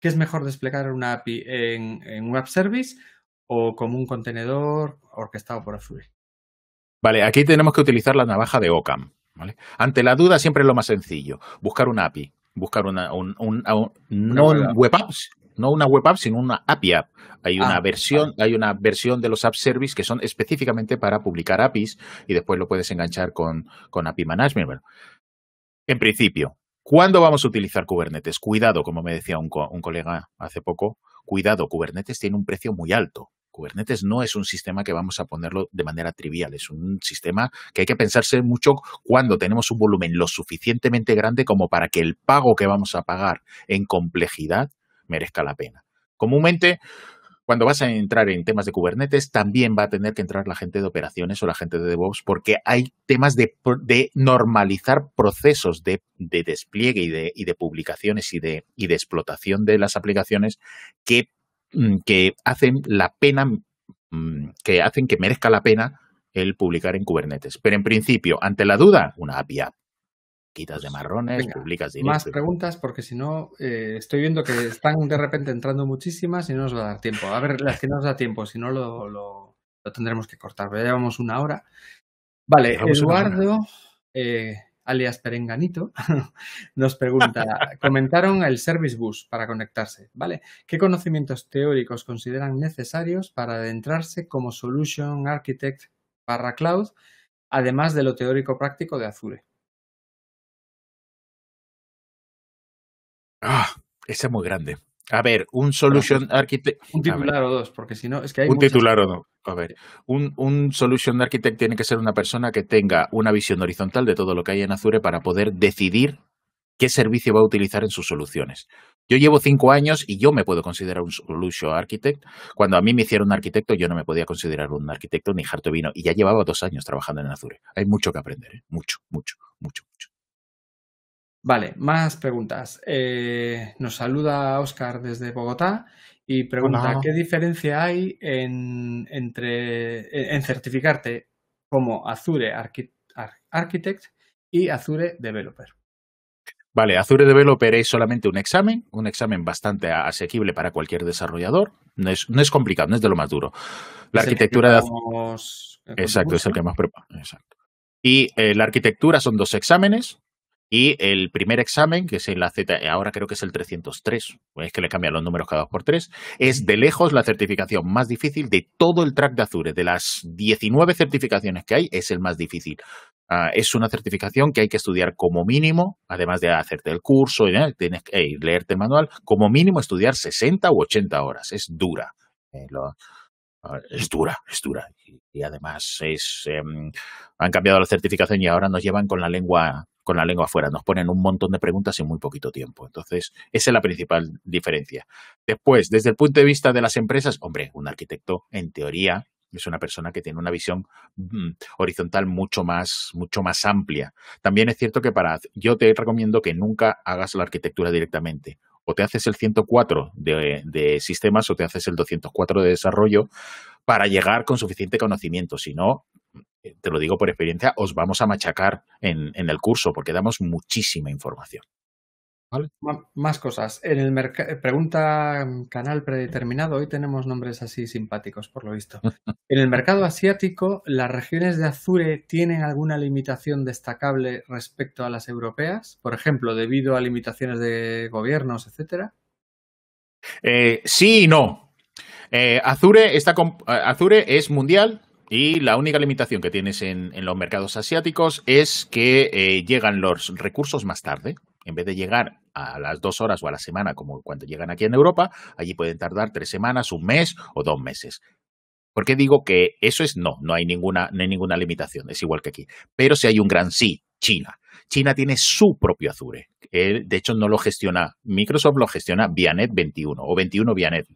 ¿qué es mejor desplegar una API en, en un App Service o como un contenedor orquestado por Azure? Vale, aquí tenemos que utilizar la navaja de Ocam. ¿vale? Ante la duda siempre es lo más sencillo, buscar una API, buscar una, un, un, no web apps, no una web app, sino una API app. Hay una ah, versión, hay una versión de los app service que son específicamente para publicar APIs y después lo puedes enganchar con, con API Management. en principio, ¿cuándo vamos a utilizar Kubernetes? Cuidado, como me decía un, un colega hace poco, cuidado, Kubernetes tiene un precio muy alto. Kubernetes no es un sistema que vamos a ponerlo de manera trivial, es un sistema que hay que pensarse mucho cuando tenemos un volumen lo suficientemente grande como para que el pago que vamos a pagar en complejidad merezca la pena. Comúnmente, cuando vas a entrar en temas de Kubernetes, también va a tener que entrar la gente de operaciones o la gente de DevOps, porque hay temas de, normalizar procesos de, despliegue y de, publicaciones y de, explotación de las aplicaciones que, mm, hacen la pena, mm, que hacen que merezca la pena el publicar en Kubernetes. Pero en principio, ante la duda, una API quitas de marrones, publicas directo. Más preguntas, porque si no, eh, estoy viendo que están de repente entrando muchísimas y no nos va a dar tiempo. A ver, las que no nos da tiempo, si no lo, lo, tendremos que cortar. Pero ya llevamos una hora. Vale, Eduardo, eh, alias Perenganito, *laughs* nos pregunta, *laughs* comentaron el Service Bus para conectarse, ¿vale? ¿Qué conocimientos teóricos consideran necesarios para adentrarse como Solution Architect para Cloud, además de lo teórico práctico de Azure? Ese es muy grande. A ver, un solution architect. Un titular o dos, porque si no, es que hay. Un titular o no. A ver, un, un, solution architect tiene que ser una persona que tenga una visión horizontal de todo lo que hay en Azure para poder decidir qué servicio va a utilizar en sus soluciones. Yo llevo cinco años y yo me puedo considerar un solution architect. Cuando a mí me hicieron un arquitecto, yo no me podía considerar un arquitecto ni harto vino. Y ya llevaba dos años trabajando en Azure. Hay mucho que aprender, ¿eh? mucho, mucho, mucho, mucho. Vale, más preguntas. Eh, nos saluda Oscar desde Bogotá y pregunta, ¿qué diferencia hay en, entre, en certificarte como Azure Architect y Azure Developer? Vale, Azure Developer es solamente un examen, un examen bastante asequible para cualquier desarrollador. No es, no es complicado, no es de lo más duro. La arquitectura de Azure. Exacto, es el que más prepara. Exacto. Y eh, la arquitectura son dos exámenes, y el primer examen, que es en la Z, ahora creo que es el 303, es que le cambian los números cada dos por tres, es de lejos la certificación más difícil de todo el track de Azure. De las 19 certificaciones que hay, es el más difícil. Ah, es una certificación que hay que estudiar como mínimo, además de hacerte el curso, y tienes que leerte el manual, como mínimo estudiar 60 u 80 horas. Es dura. Eh, es dura, es dura. Y, además es, em, han cambiado la certificación y ahora nos llevan con la lengua con la lengua afuera. Nos ponen un montón de preguntas en muy poquito tiempo. Entonces, esa es la principal diferencia. Después, desde el punto de vista de las empresas, hombre, un arquitecto, en teoría, es una persona que tiene una visión mm, horizontal mucho más, mucho más amplia. También es cierto que para, yo te recomiendo que nunca hagas la arquitectura directamente. O te haces el 104 de, de sistemas o te haces el 204 de desarrollo para llegar con suficiente conocimiento. Si no, te lo digo por experiencia, os vamos a machacar en, en el curso porque damos muchísima información. Más cosas. En el pregunta mm, canal predeterminado, hoy tenemos nombres así simpáticos, por lo visto. *laughs* En el mercado asiático, ¿las regiones de Azure tienen alguna limitación destacable respecto a las europeas? Por ejemplo, debido a limitaciones de gobiernos, etcétera. Eh, sí y no. Eh, Azure, está Azure es mundial, y la única limitación que tienes en, los mercados asiáticos es que eh, llegan los recursos más tarde. En vez de llegar a las dos horas o a la semana, como cuando llegan aquí en Europa, allí pueden tardar tres semanas, un mes o dos meses. ¿Por qué digo que eso es no? No hay ninguna, no hay ninguna limitación, es igual que aquí. Pero si hay un gran sí, China. China tiene su propio Azure. de hecho, no lo gestiona Microsoft, lo gestiona Vianet 21 o 21 Vianet.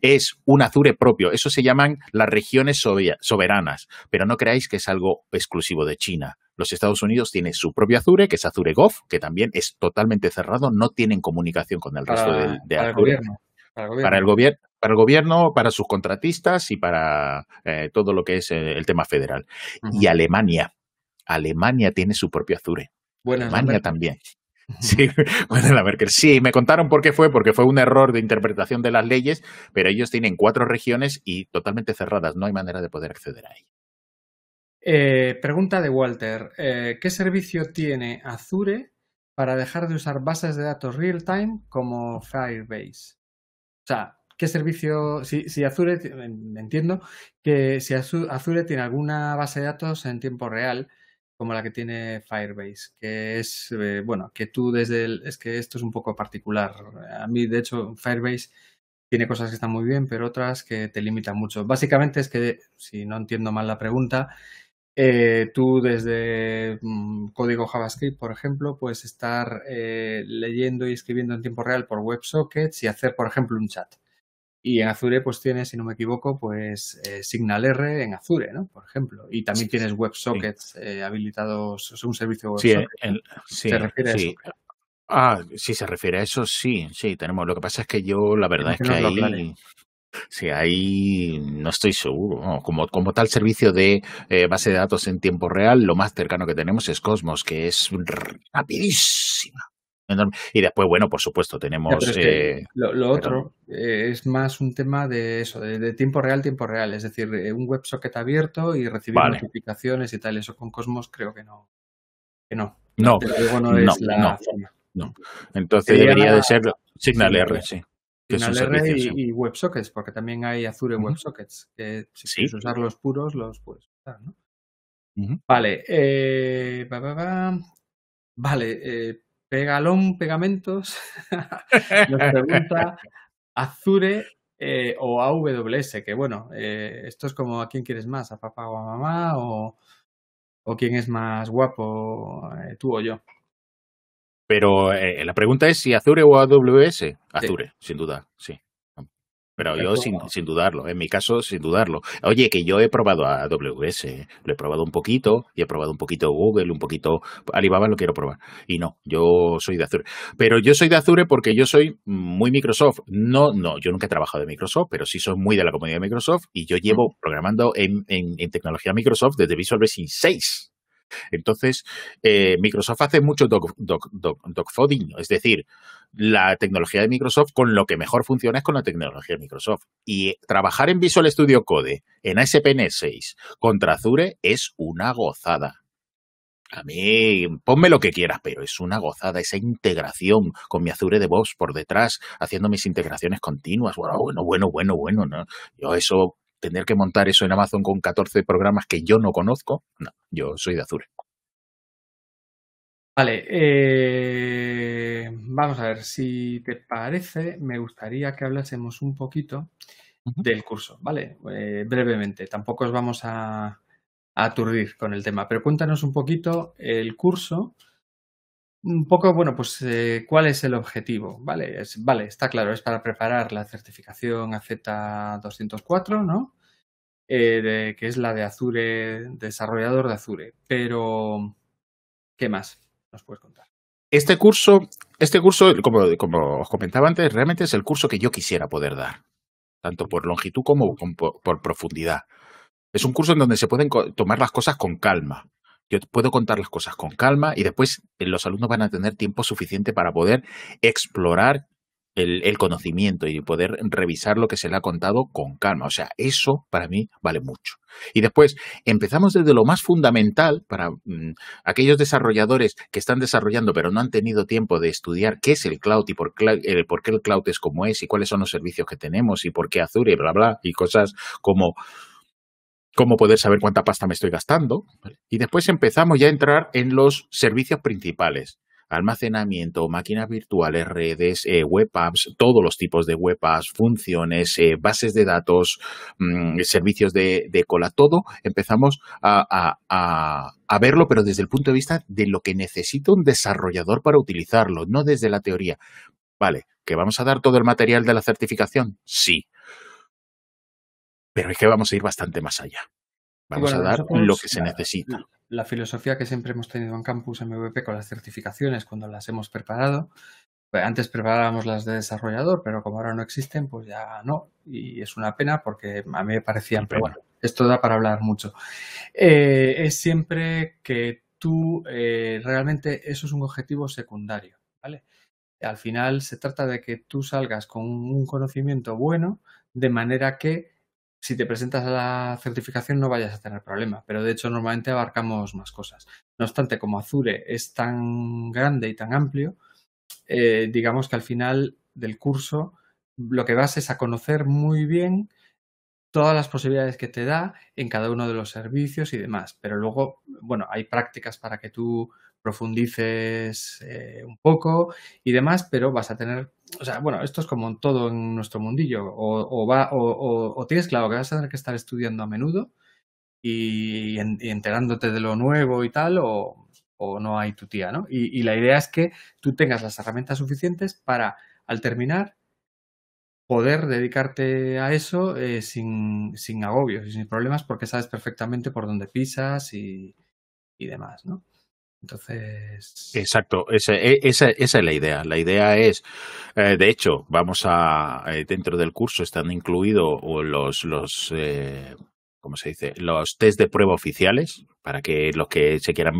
Es un Azure propio. Eso se llaman las regiones soberanas. Pero no creáis que es algo exclusivo de China. Los Estados Unidos tienen su propio Azure, que es Azure Gov, que también es totalmente cerrado, no tienen comunicación con el resto de, para El gobierno, para, el gobierno. para el gobierno, para sus contratistas y para eh, todo lo que es eh, el tema federal. Y Alemania, Alemania tiene su propio Azure. Alemania también. *laughs* Sí, *laughs* bueno, la Merkel. Sí, me contaron por qué fue, porque fue un error de interpretación de las leyes, pero ellos tienen cuatro regiones y totalmente cerradas, no hay manera de poder acceder a ellas. Eh, pregunta de Walter, eh, ¿qué servicio tiene Azure para dejar de usar bases de datos real-time como Firebase? O sea, ¿qué servicio, si, si Azure, entiendo que si Azure tiene alguna base de datos en tiempo real, como la que tiene Firebase, que es, eh, bueno, que tú desde el, es que esto es un poco particular. A mí, de hecho, Firebase tiene cosas que están muy bien, pero otras que te limitan mucho. Básicamente es que, si no entiendo mal la pregunta, eh, tú desde mm, código JavaScript, por ejemplo, puedes estar eh, leyendo y escribiendo en tiempo real por WebSockets y hacer, por ejemplo, un chat. Y en Azure, pues tienes, si no me equivoco, pues eh, Signal R en Azure, ¿no? Por ejemplo. Y también tienes WebSockets eh, habilitados, es un servicio WebSocket. Sí, ¿Se refiere a eso? Ah, sí, se refiere a eso, sí, sí, tenemos. Lo que pasa es que yo, la verdad es que ahí, sí, ahí no estoy seguro. Como, como tal servicio de eh, base de datos en tiempo real, lo más cercano que tenemos es Cosmos, que es rapidísima. Y después, bueno, por supuesto, tenemos... Eh, lo, otro eh, es más un tema de eso, de, tiempo real, tiempo real. Es decir, eh, un WebSocket abierto y recibir notificaciones y tal. Eso con Cosmos creo que no. Que no. No, no, es la no, Entonces debería de ser Signal R, sí. Signal R y, WebSockets, porque también hay Azure WebSockets, que si quieres usar los puros, los puedes usar, ¿no? Vale, eh, vale, Pegalón Pegamentos *laughs* nos pregunta Azure eh, o AWS, que bueno, eh, esto es como a quién quieres más, a papá o a mamá, o, o quién es más guapo, eh, tú o yo. Pero la pregunta es si Azure o AWS. Azure, sin duda, sí. Pero yo sin, sin, dudarlo, en mi caso sin dudarlo. Oye, que yo he probado a AWS, lo he probado un poquito, y he probado un poquito Google, un poquito Alibaba lo quiero probar. Y no, yo soy de Azure. Pero yo soy de Azure porque yo soy muy Microsoft. No, no, yo nunca he trabajado de Microsoft, pero sí soy muy de la comunidad de Microsoft y yo llevo programando en, en, tecnología Microsoft desde Visual Basic 6. Entonces, eh, Microsoft hace mucho doc, es decir, la tecnología de Microsoft con lo que mejor funciona es con la tecnología de Microsoft. Y trabajar en Visual Studio Code, en ASP.NET 6, contra Azure es una gozada. A mí, ponme lo que quieras, pero es una gozada esa integración con mi Azure de DevOps por detrás, haciendo mis integraciones continuas. Bueno, bueno, bueno, bueno, ¿no? Yo eso tener que montar eso en Amazon con 14 programas que yo no conozco, no, yo soy de Azure. Vale, eh, vamos a ver, si te parece, me gustaría que hablásemos un poquito del curso, ¿vale? Eh, brevemente, tampoco os vamos a, a, aturdir con el tema, pero cuéntanos un poquito el curso, un poco, bueno, pues eh, cuál es el objetivo, ¿vale? Vale, está claro, es para preparar la certificación AZ204, ¿no? Eh, que es la de Azure, desarrollador de Azure, pero ¿qué más nos puedes contar? Este curso, este curso, como, como os comentaba antes, realmente es el curso que yo quisiera poder dar tanto por longitud como por, profundidad. Es un curso en donde se pueden tomar las cosas con calma. Yo puedo contar las cosas con calma y después eh, los alumnos van a tener tiempo suficiente para poder explorar el, conocimiento y poder revisar lo que se le ha contado con calma. O sea, eso para mí vale mucho. Y después empezamos desde lo más fundamental para mm, aquellos desarrolladores que están desarrollando pero no han tenido tiempo de estudiar qué es el cloud y por, el, por qué el cloud es como es y cuáles son los servicios que tenemos y por qué Azure y bla, bla, y cosas como cómo poder saber cuánta pasta me estoy gastando. Y después empezamos ya a entrar en los servicios principales almacenamiento, máquinas virtuales, redes, eh, web apps, todos los tipos de web apps, funciones, eh, bases de datos, mm, servicios de, cola, todo empezamos a, a, verlo, pero desde el punto de vista de lo que necesita un desarrollador para utilizarlo, no desde la teoría. Vale, ¿que vamos a dar todo el material de la certificación? Sí. Pero es que vamos a ir bastante más allá. Vamos a dar lo que se necesita la filosofía que siempre hemos tenido en Campus MVP con las certificaciones cuando las hemos preparado. Pues antes preparábamos las de desarrollador, pero como ahora no existen, pues ya no. Y es una pena porque a mí me parecían, pero bueno, esto da para hablar mucho. Eh, es siempre que tú eh, realmente eso es un objetivo secundario, ¿vale? Al final se trata de que tú salgas con un conocimiento bueno, de manera que si te presentas a la certificación no vayas a tener problema, pero de hecho normalmente abarcamos más cosas. No obstante, como Azure es tan grande y tan amplio, eh, digamos que al final del curso lo que vas es a conocer muy bien todas las posibilidades que te da en cada uno de los servicios y demás. Pero luego, bueno, hay prácticas para que tú profundices eh, un poco y demás, pero vas a tener, o sea, bueno, esto es como todo en nuestro mundillo, o, va, o, tienes claro que vas a tener que estar estudiando a menudo y, enterándote de lo nuevo y tal, o, no hay tu tía, ¿no? Y, la idea es que tú tengas las herramientas suficientes para, al terminar, poder dedicarte a eso eh, sin, sin agobios y sin problemas porque sabes perfectamente por dónde pisas y, y demás, ¿no? Entonces. Exacto, esa, e, esa, esa, es la idea. La idea es, eh, de hecho, vamos a. Eh, dentro del curso están incluidos los, los eh, ¿cómo se dice? Los test de prueba oficiales para que los que se quieran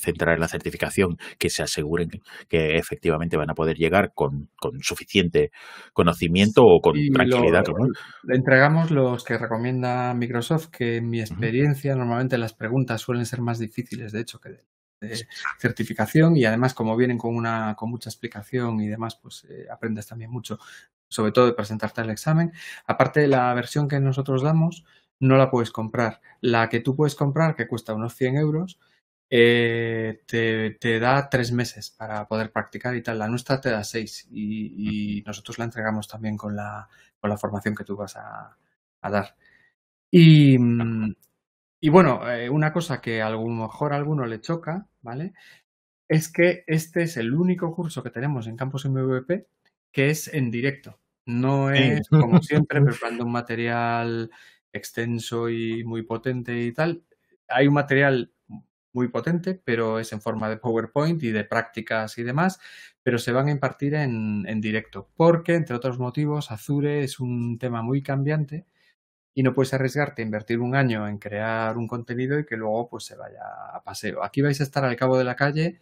centrar en la certificación que se aseguren que efectivamente van a poder llegar con, con suficiente conocimiento o con tranquilidad. Le entregamos los que recomienda Microsoft, que en mi experiencia normalmente las preguntas suelen ser más difíciles, de hecho, que certificación y además como vienen con una con mucha explicación y demás pues eh, aprendes también mucho sobre todo de presentarte al examen. Aparte la versión que nosotros damos no la puedes comprar. La que tú puedes comprar que cuesta unos 100 euros eh, te, da tres meses para poder practicar y tal. La nuestra te da seis y, nosotros la entregamos también con la con la formación que tú vas a, a dar. Y, y bueno, eh, una cosa que a lo mejor a alguno le choca, ¿vale? Es que este es el único curso que tenemos en Campus MVP que es en directo. No es, como siempre, *laughs* preparando un material extenso y muy potente y tal. Hay un material muy potente, pero es en forma de PowerPoint y de prácticas y demás, pero se van a impartir en, en directo, porque, entre otros motivos, Azure es un tema muy cambiante y no puedes arriesgarte a invertir un año en crear un contenido y que luego pues se vaya a paseo. Aquí vais a estar al cabo de la calle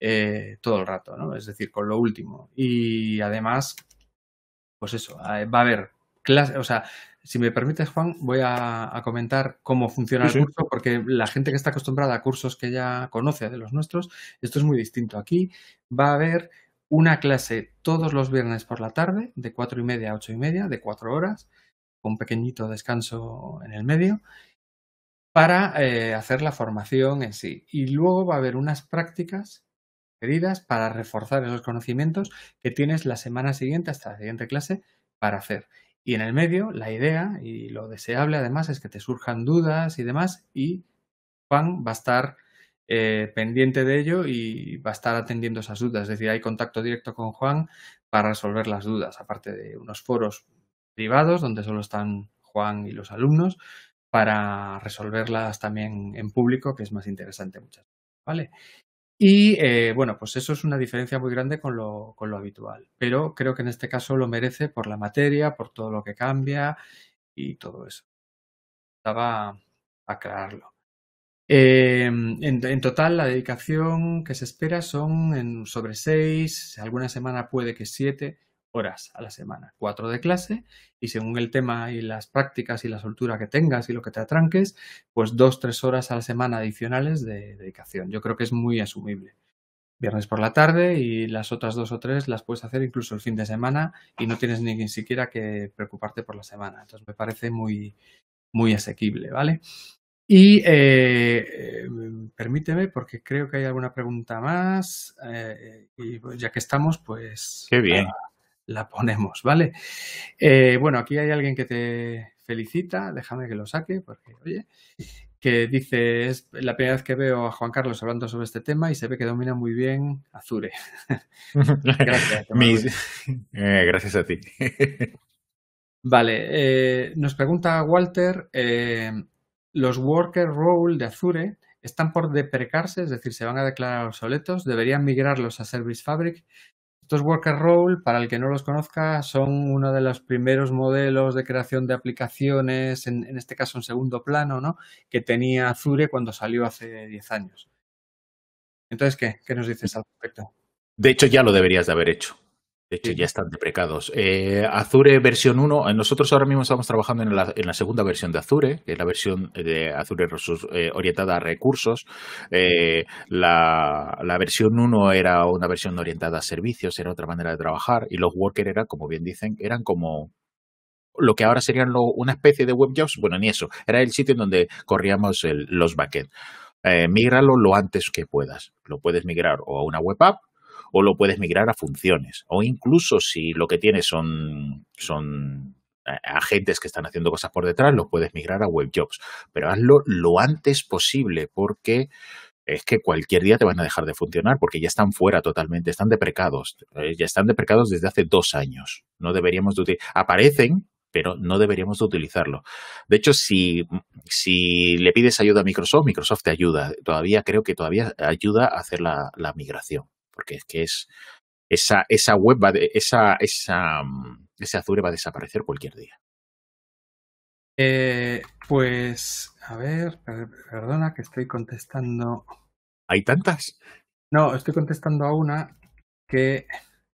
eh, todo el rato, ¿no? Es decir, con lo último. Y además, pues eso, eh, va a haber clases, o sea, si me permites, Juan, voy a, comentar cómo funciona el curso, porque la gente que está acostumbrada a cursos que ya conoce de los nuestros, esto es muy distinto. Aquí va a haber una clase todos los viernes por la tarde, de cuatro y media a ocho y media, de cuatro horas, un pequeñito descanso en el medio, para eh, hacer la formación en sí. Y luego va a haber unas prácticas queridas para reforzar esos conocimientos que tienes la semana siguiente hasta la siguiente clase para hacer. Y en el medio, la idea y lo deseable además es que te surjan dudas y demás y Juan va a estar eh, pendiente de ello y va a estar atendiendo esas dudas. Es decir, hay contacto directo con Juan para resolver las dudas, aparte de unos foros privados donde solo están Juan y los alumnos para resolverlas también en público, que es más interesante muchas veces. ¿Vale? Y eh, bueno, pues eso es una diferencia muy grande con lo, con lo habitual. Pero creo que en este caso lo merece por la materia, por todo lo que cambia y todo eso. Estaba aclararlo. Eh, en, en, total, la dedicación que se espera son en, sobre seis, alguna semana puede que siete horas a la semana, cuatro de clase y según el tema y las prácticas y la soltura que tengas y lo que te atranques, pues dos, tres horas a la semana adicionales de dedicación. Yo creo que es muy asumible. Viernes por la tarde y las otras dos o tres las puedes hacer incluso el fin de semana y no tienes ni siquiera que preocuparte por la semana. Entonces me parece muy, muy asequible, ¿vale? Y eh, permíteme, porque creo que hay alguna pregunta más. Eh, y ya que estamos, pues. Qué bien. La ponemos, ¿vale? Eh, bueno, aquí hay alguien que te felicita. Déjame que lo saque, porque, oye, que dice: Es la primera vez que veo a Juan Carlos hablando sobre este tema y se ve que domina muy bien Azure. *laughs* gracias. *laughs* Mis... gracias a ti. vale, nos pregunta Walter los worker role de Azure están por deprecarse, es decir, se van a declarar obsoletos, deberían migrarlos a Service Fabric. Estos worker role, para el que no los conozca, son uno de los primeros modelos de creación de aplicaciones, en, este caso en segundo plano, ¿no? que tenía Azure cuando salió hace 10 años. Entonces, ¿qué? ¿Qué nos dices al respecto? De hecho, ya lo deberías de haber hecho. De hecho, ya están deprecados. Eh, Azure versión 1, eh, nosotros ahora mismo estamos trabajando en la, en la, segunda versión de Azure, que es la versión de Azure eh, orientada a recursos. Eh, la, la, versión 1 era una versión orientada a servicios, era otra manera de trabajar, y los workers eran, como bien dicen, eran como lo que ahora serían lo, una especie de web jobs, bueno, ni eso, era el sitio en donde corríamos el, los backends. Eh, lo antes que puedas. Lo puedes migrar o a una web app o lo puedes migrar a funciones. O incluso si lo que tienes son, son eh, agentes que están haciendo cosas por detrás, lo puedes migrar a web jobs. Pero hazlo lo antes posible porque es que cualquier día te van a dejar de funcionar porque ya están fuera totalmente, están deprecados. Eh, ya están deprecados desde hace dos años. No deberíamos de Aparecen, pero no deberíamos de utilizarlo. De hecho, si, si le pides ayuda a Microsoft, Microsoft te ayuda. Todavía creo que todavía ayuda a hacer la, la migración porque es que es esa, esa web va de, esa, esa, mm, ese Azure va a desaparecer cualquier día. Eh, pues, a ver, perdona que estoy contestando. ¿Hay tantas? No, estoy contestando a una que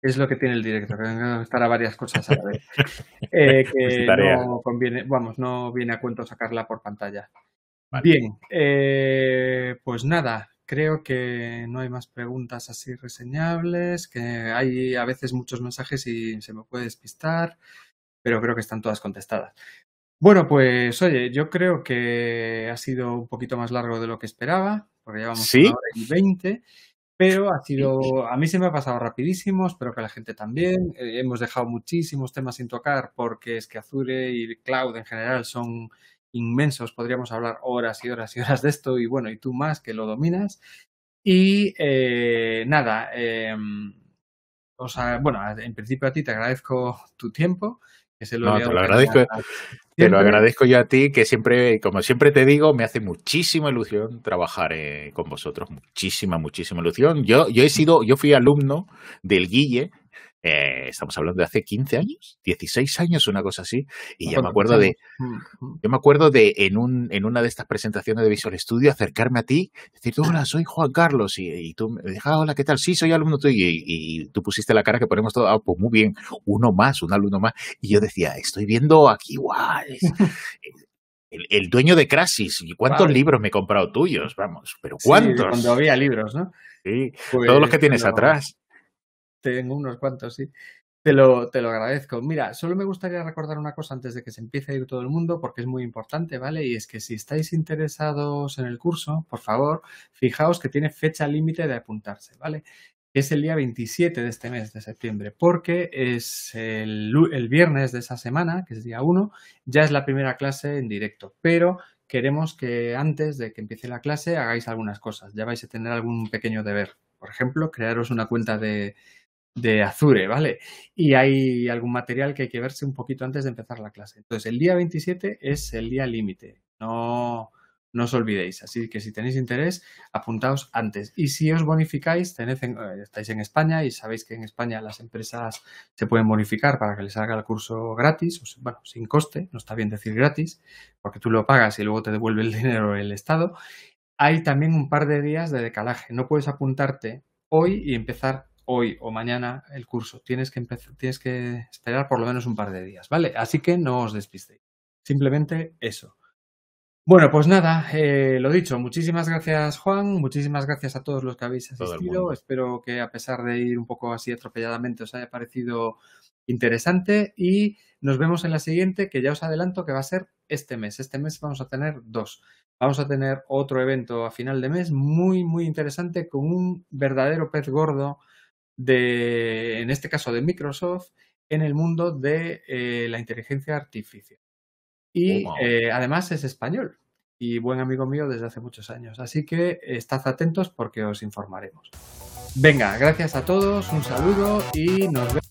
es lo que tiene el director, que estar a varias cosas a la vez. *laughs* Eh, que no conviene, vamos, no viene a cuento sacarla por pantalla. Vale. Bien, eh, pues nada, Creo que no hay más preguntas así reseñables, que hay a veces muchos mensajes y se me puede despistar, pero creo que están todas contestadas. Bueno, pues oye, yo creo que ha sido un poquito más largo de lo que esperaba, porque llevamos ¿Sí? una hora y veinte, pero ha sido, a mí se me ha pasado rapidísimo, espero que a la gente también. Eh, hemos dejado muchísimos temas sin tocar porque es que Azure y Cloud en general son inmensos, podríamos hablar horas y horas y horas de esto, y bueno, y tú más que lo dominas. Y eh, nada, eh, o sea, bueno, en principio a ti te agradezco tu tiempo. Que se lo no, te lo agradezco. Te lo agradezco yo a ti, que siempre, como siempre te digo, me hace muchísima ilusión trabajar eh, con vosotros, muchísima, muchísima ilusión. Yo, yo he sido, yo fui alumno del Guille, eh, estamos hablando de hace 15 años, 16 años, una cosa así, y ya me acuerdo de, yo me acuerdo de en, un, en una de estas presentaciones de Visual Studio acercarme a ti, decir, hola, soy Juan Carlos, y, y tú me dijiste, ah, hola, ¿qué tal? Sí, soy alumno tuyo, y, y, tú pusiste la cara que ponemos todo, ah, pues muy bien, uno más, un alumno más, y yo decía, estoy viendo aquí, guau, *laughs* el, el, dueño de Crasis, ¿y cuántos vale. libros me he comprado tuyos? Vamos, pero ¿cuántos? Sí, cuando había libros, ¿no? Sí, pues, todos los que tienes atrás. Tengo unos cuantos, sí. Te lo, te lo agradezco. Mira, solo me gustaría recordar una cosa antes de que se empiece a ir todo el mundo, porque es muy importante, ¿vale? Y es que si estáis interesados en el curso, por favor, fijaos que tiene fecha límite de apuntarse, ¿vale? es el día 27 de este mes de septiembre, porque es el, el, viernes de esa semana, que es día 1, ya es la primera clase en directo, pero queremos que antes de que empiece la clase hagáis algunas cosas, ya vais a tener algún pequeño deber. Por ejemplo, crearos una cuenta de, de Azure, ¿vale? Y hay algún material que hay que verse un poquito antes de empezar la clase. Entonces, el día 27 es el día límite. No, no os olvidéis. Así que si tenéis interés, apuntaos antes. Y si os bonificáis, eh, estáis en España y sabéis que en España las empresas se pueden bonificar para que les haga el curso gratis, bueno, sin coste, no está bien decir gratis, porque tú lo pagas y luego te devuelve el *laughs* dinero el Estado. Hay también un par de días de decalaje. No puedes apuntarte hoy y empezar hoy o mañana el curso. Tienes que, tienes que esperar por lo menos un par de días, ¿vale? Así que no os despistéis. Simplemente eso. Bueno, pues nada, eh, lo dicho, muchísimas gracias Juan, muchísimas gracias a todos los que habéis asistido. Espero que a pesar de ir un poco así atropelladamente os haya parecido interesante y nos vemos en la siguiente que ya os adelanto que va a ser este mes. Este mes vamos a tener dos. Vamos a tener otro evento a final de mes muy, muy interesante con un verdadero pez gordo de, en este caso de Microsoft, en el mundo de eh, la inteligencia artificial. Y oh, eh, además es español y buen amigo mío desde hace muchos años. Así que estad atentos porque os informaremos. Venga, gracias a todos, un saludo y nos vemos.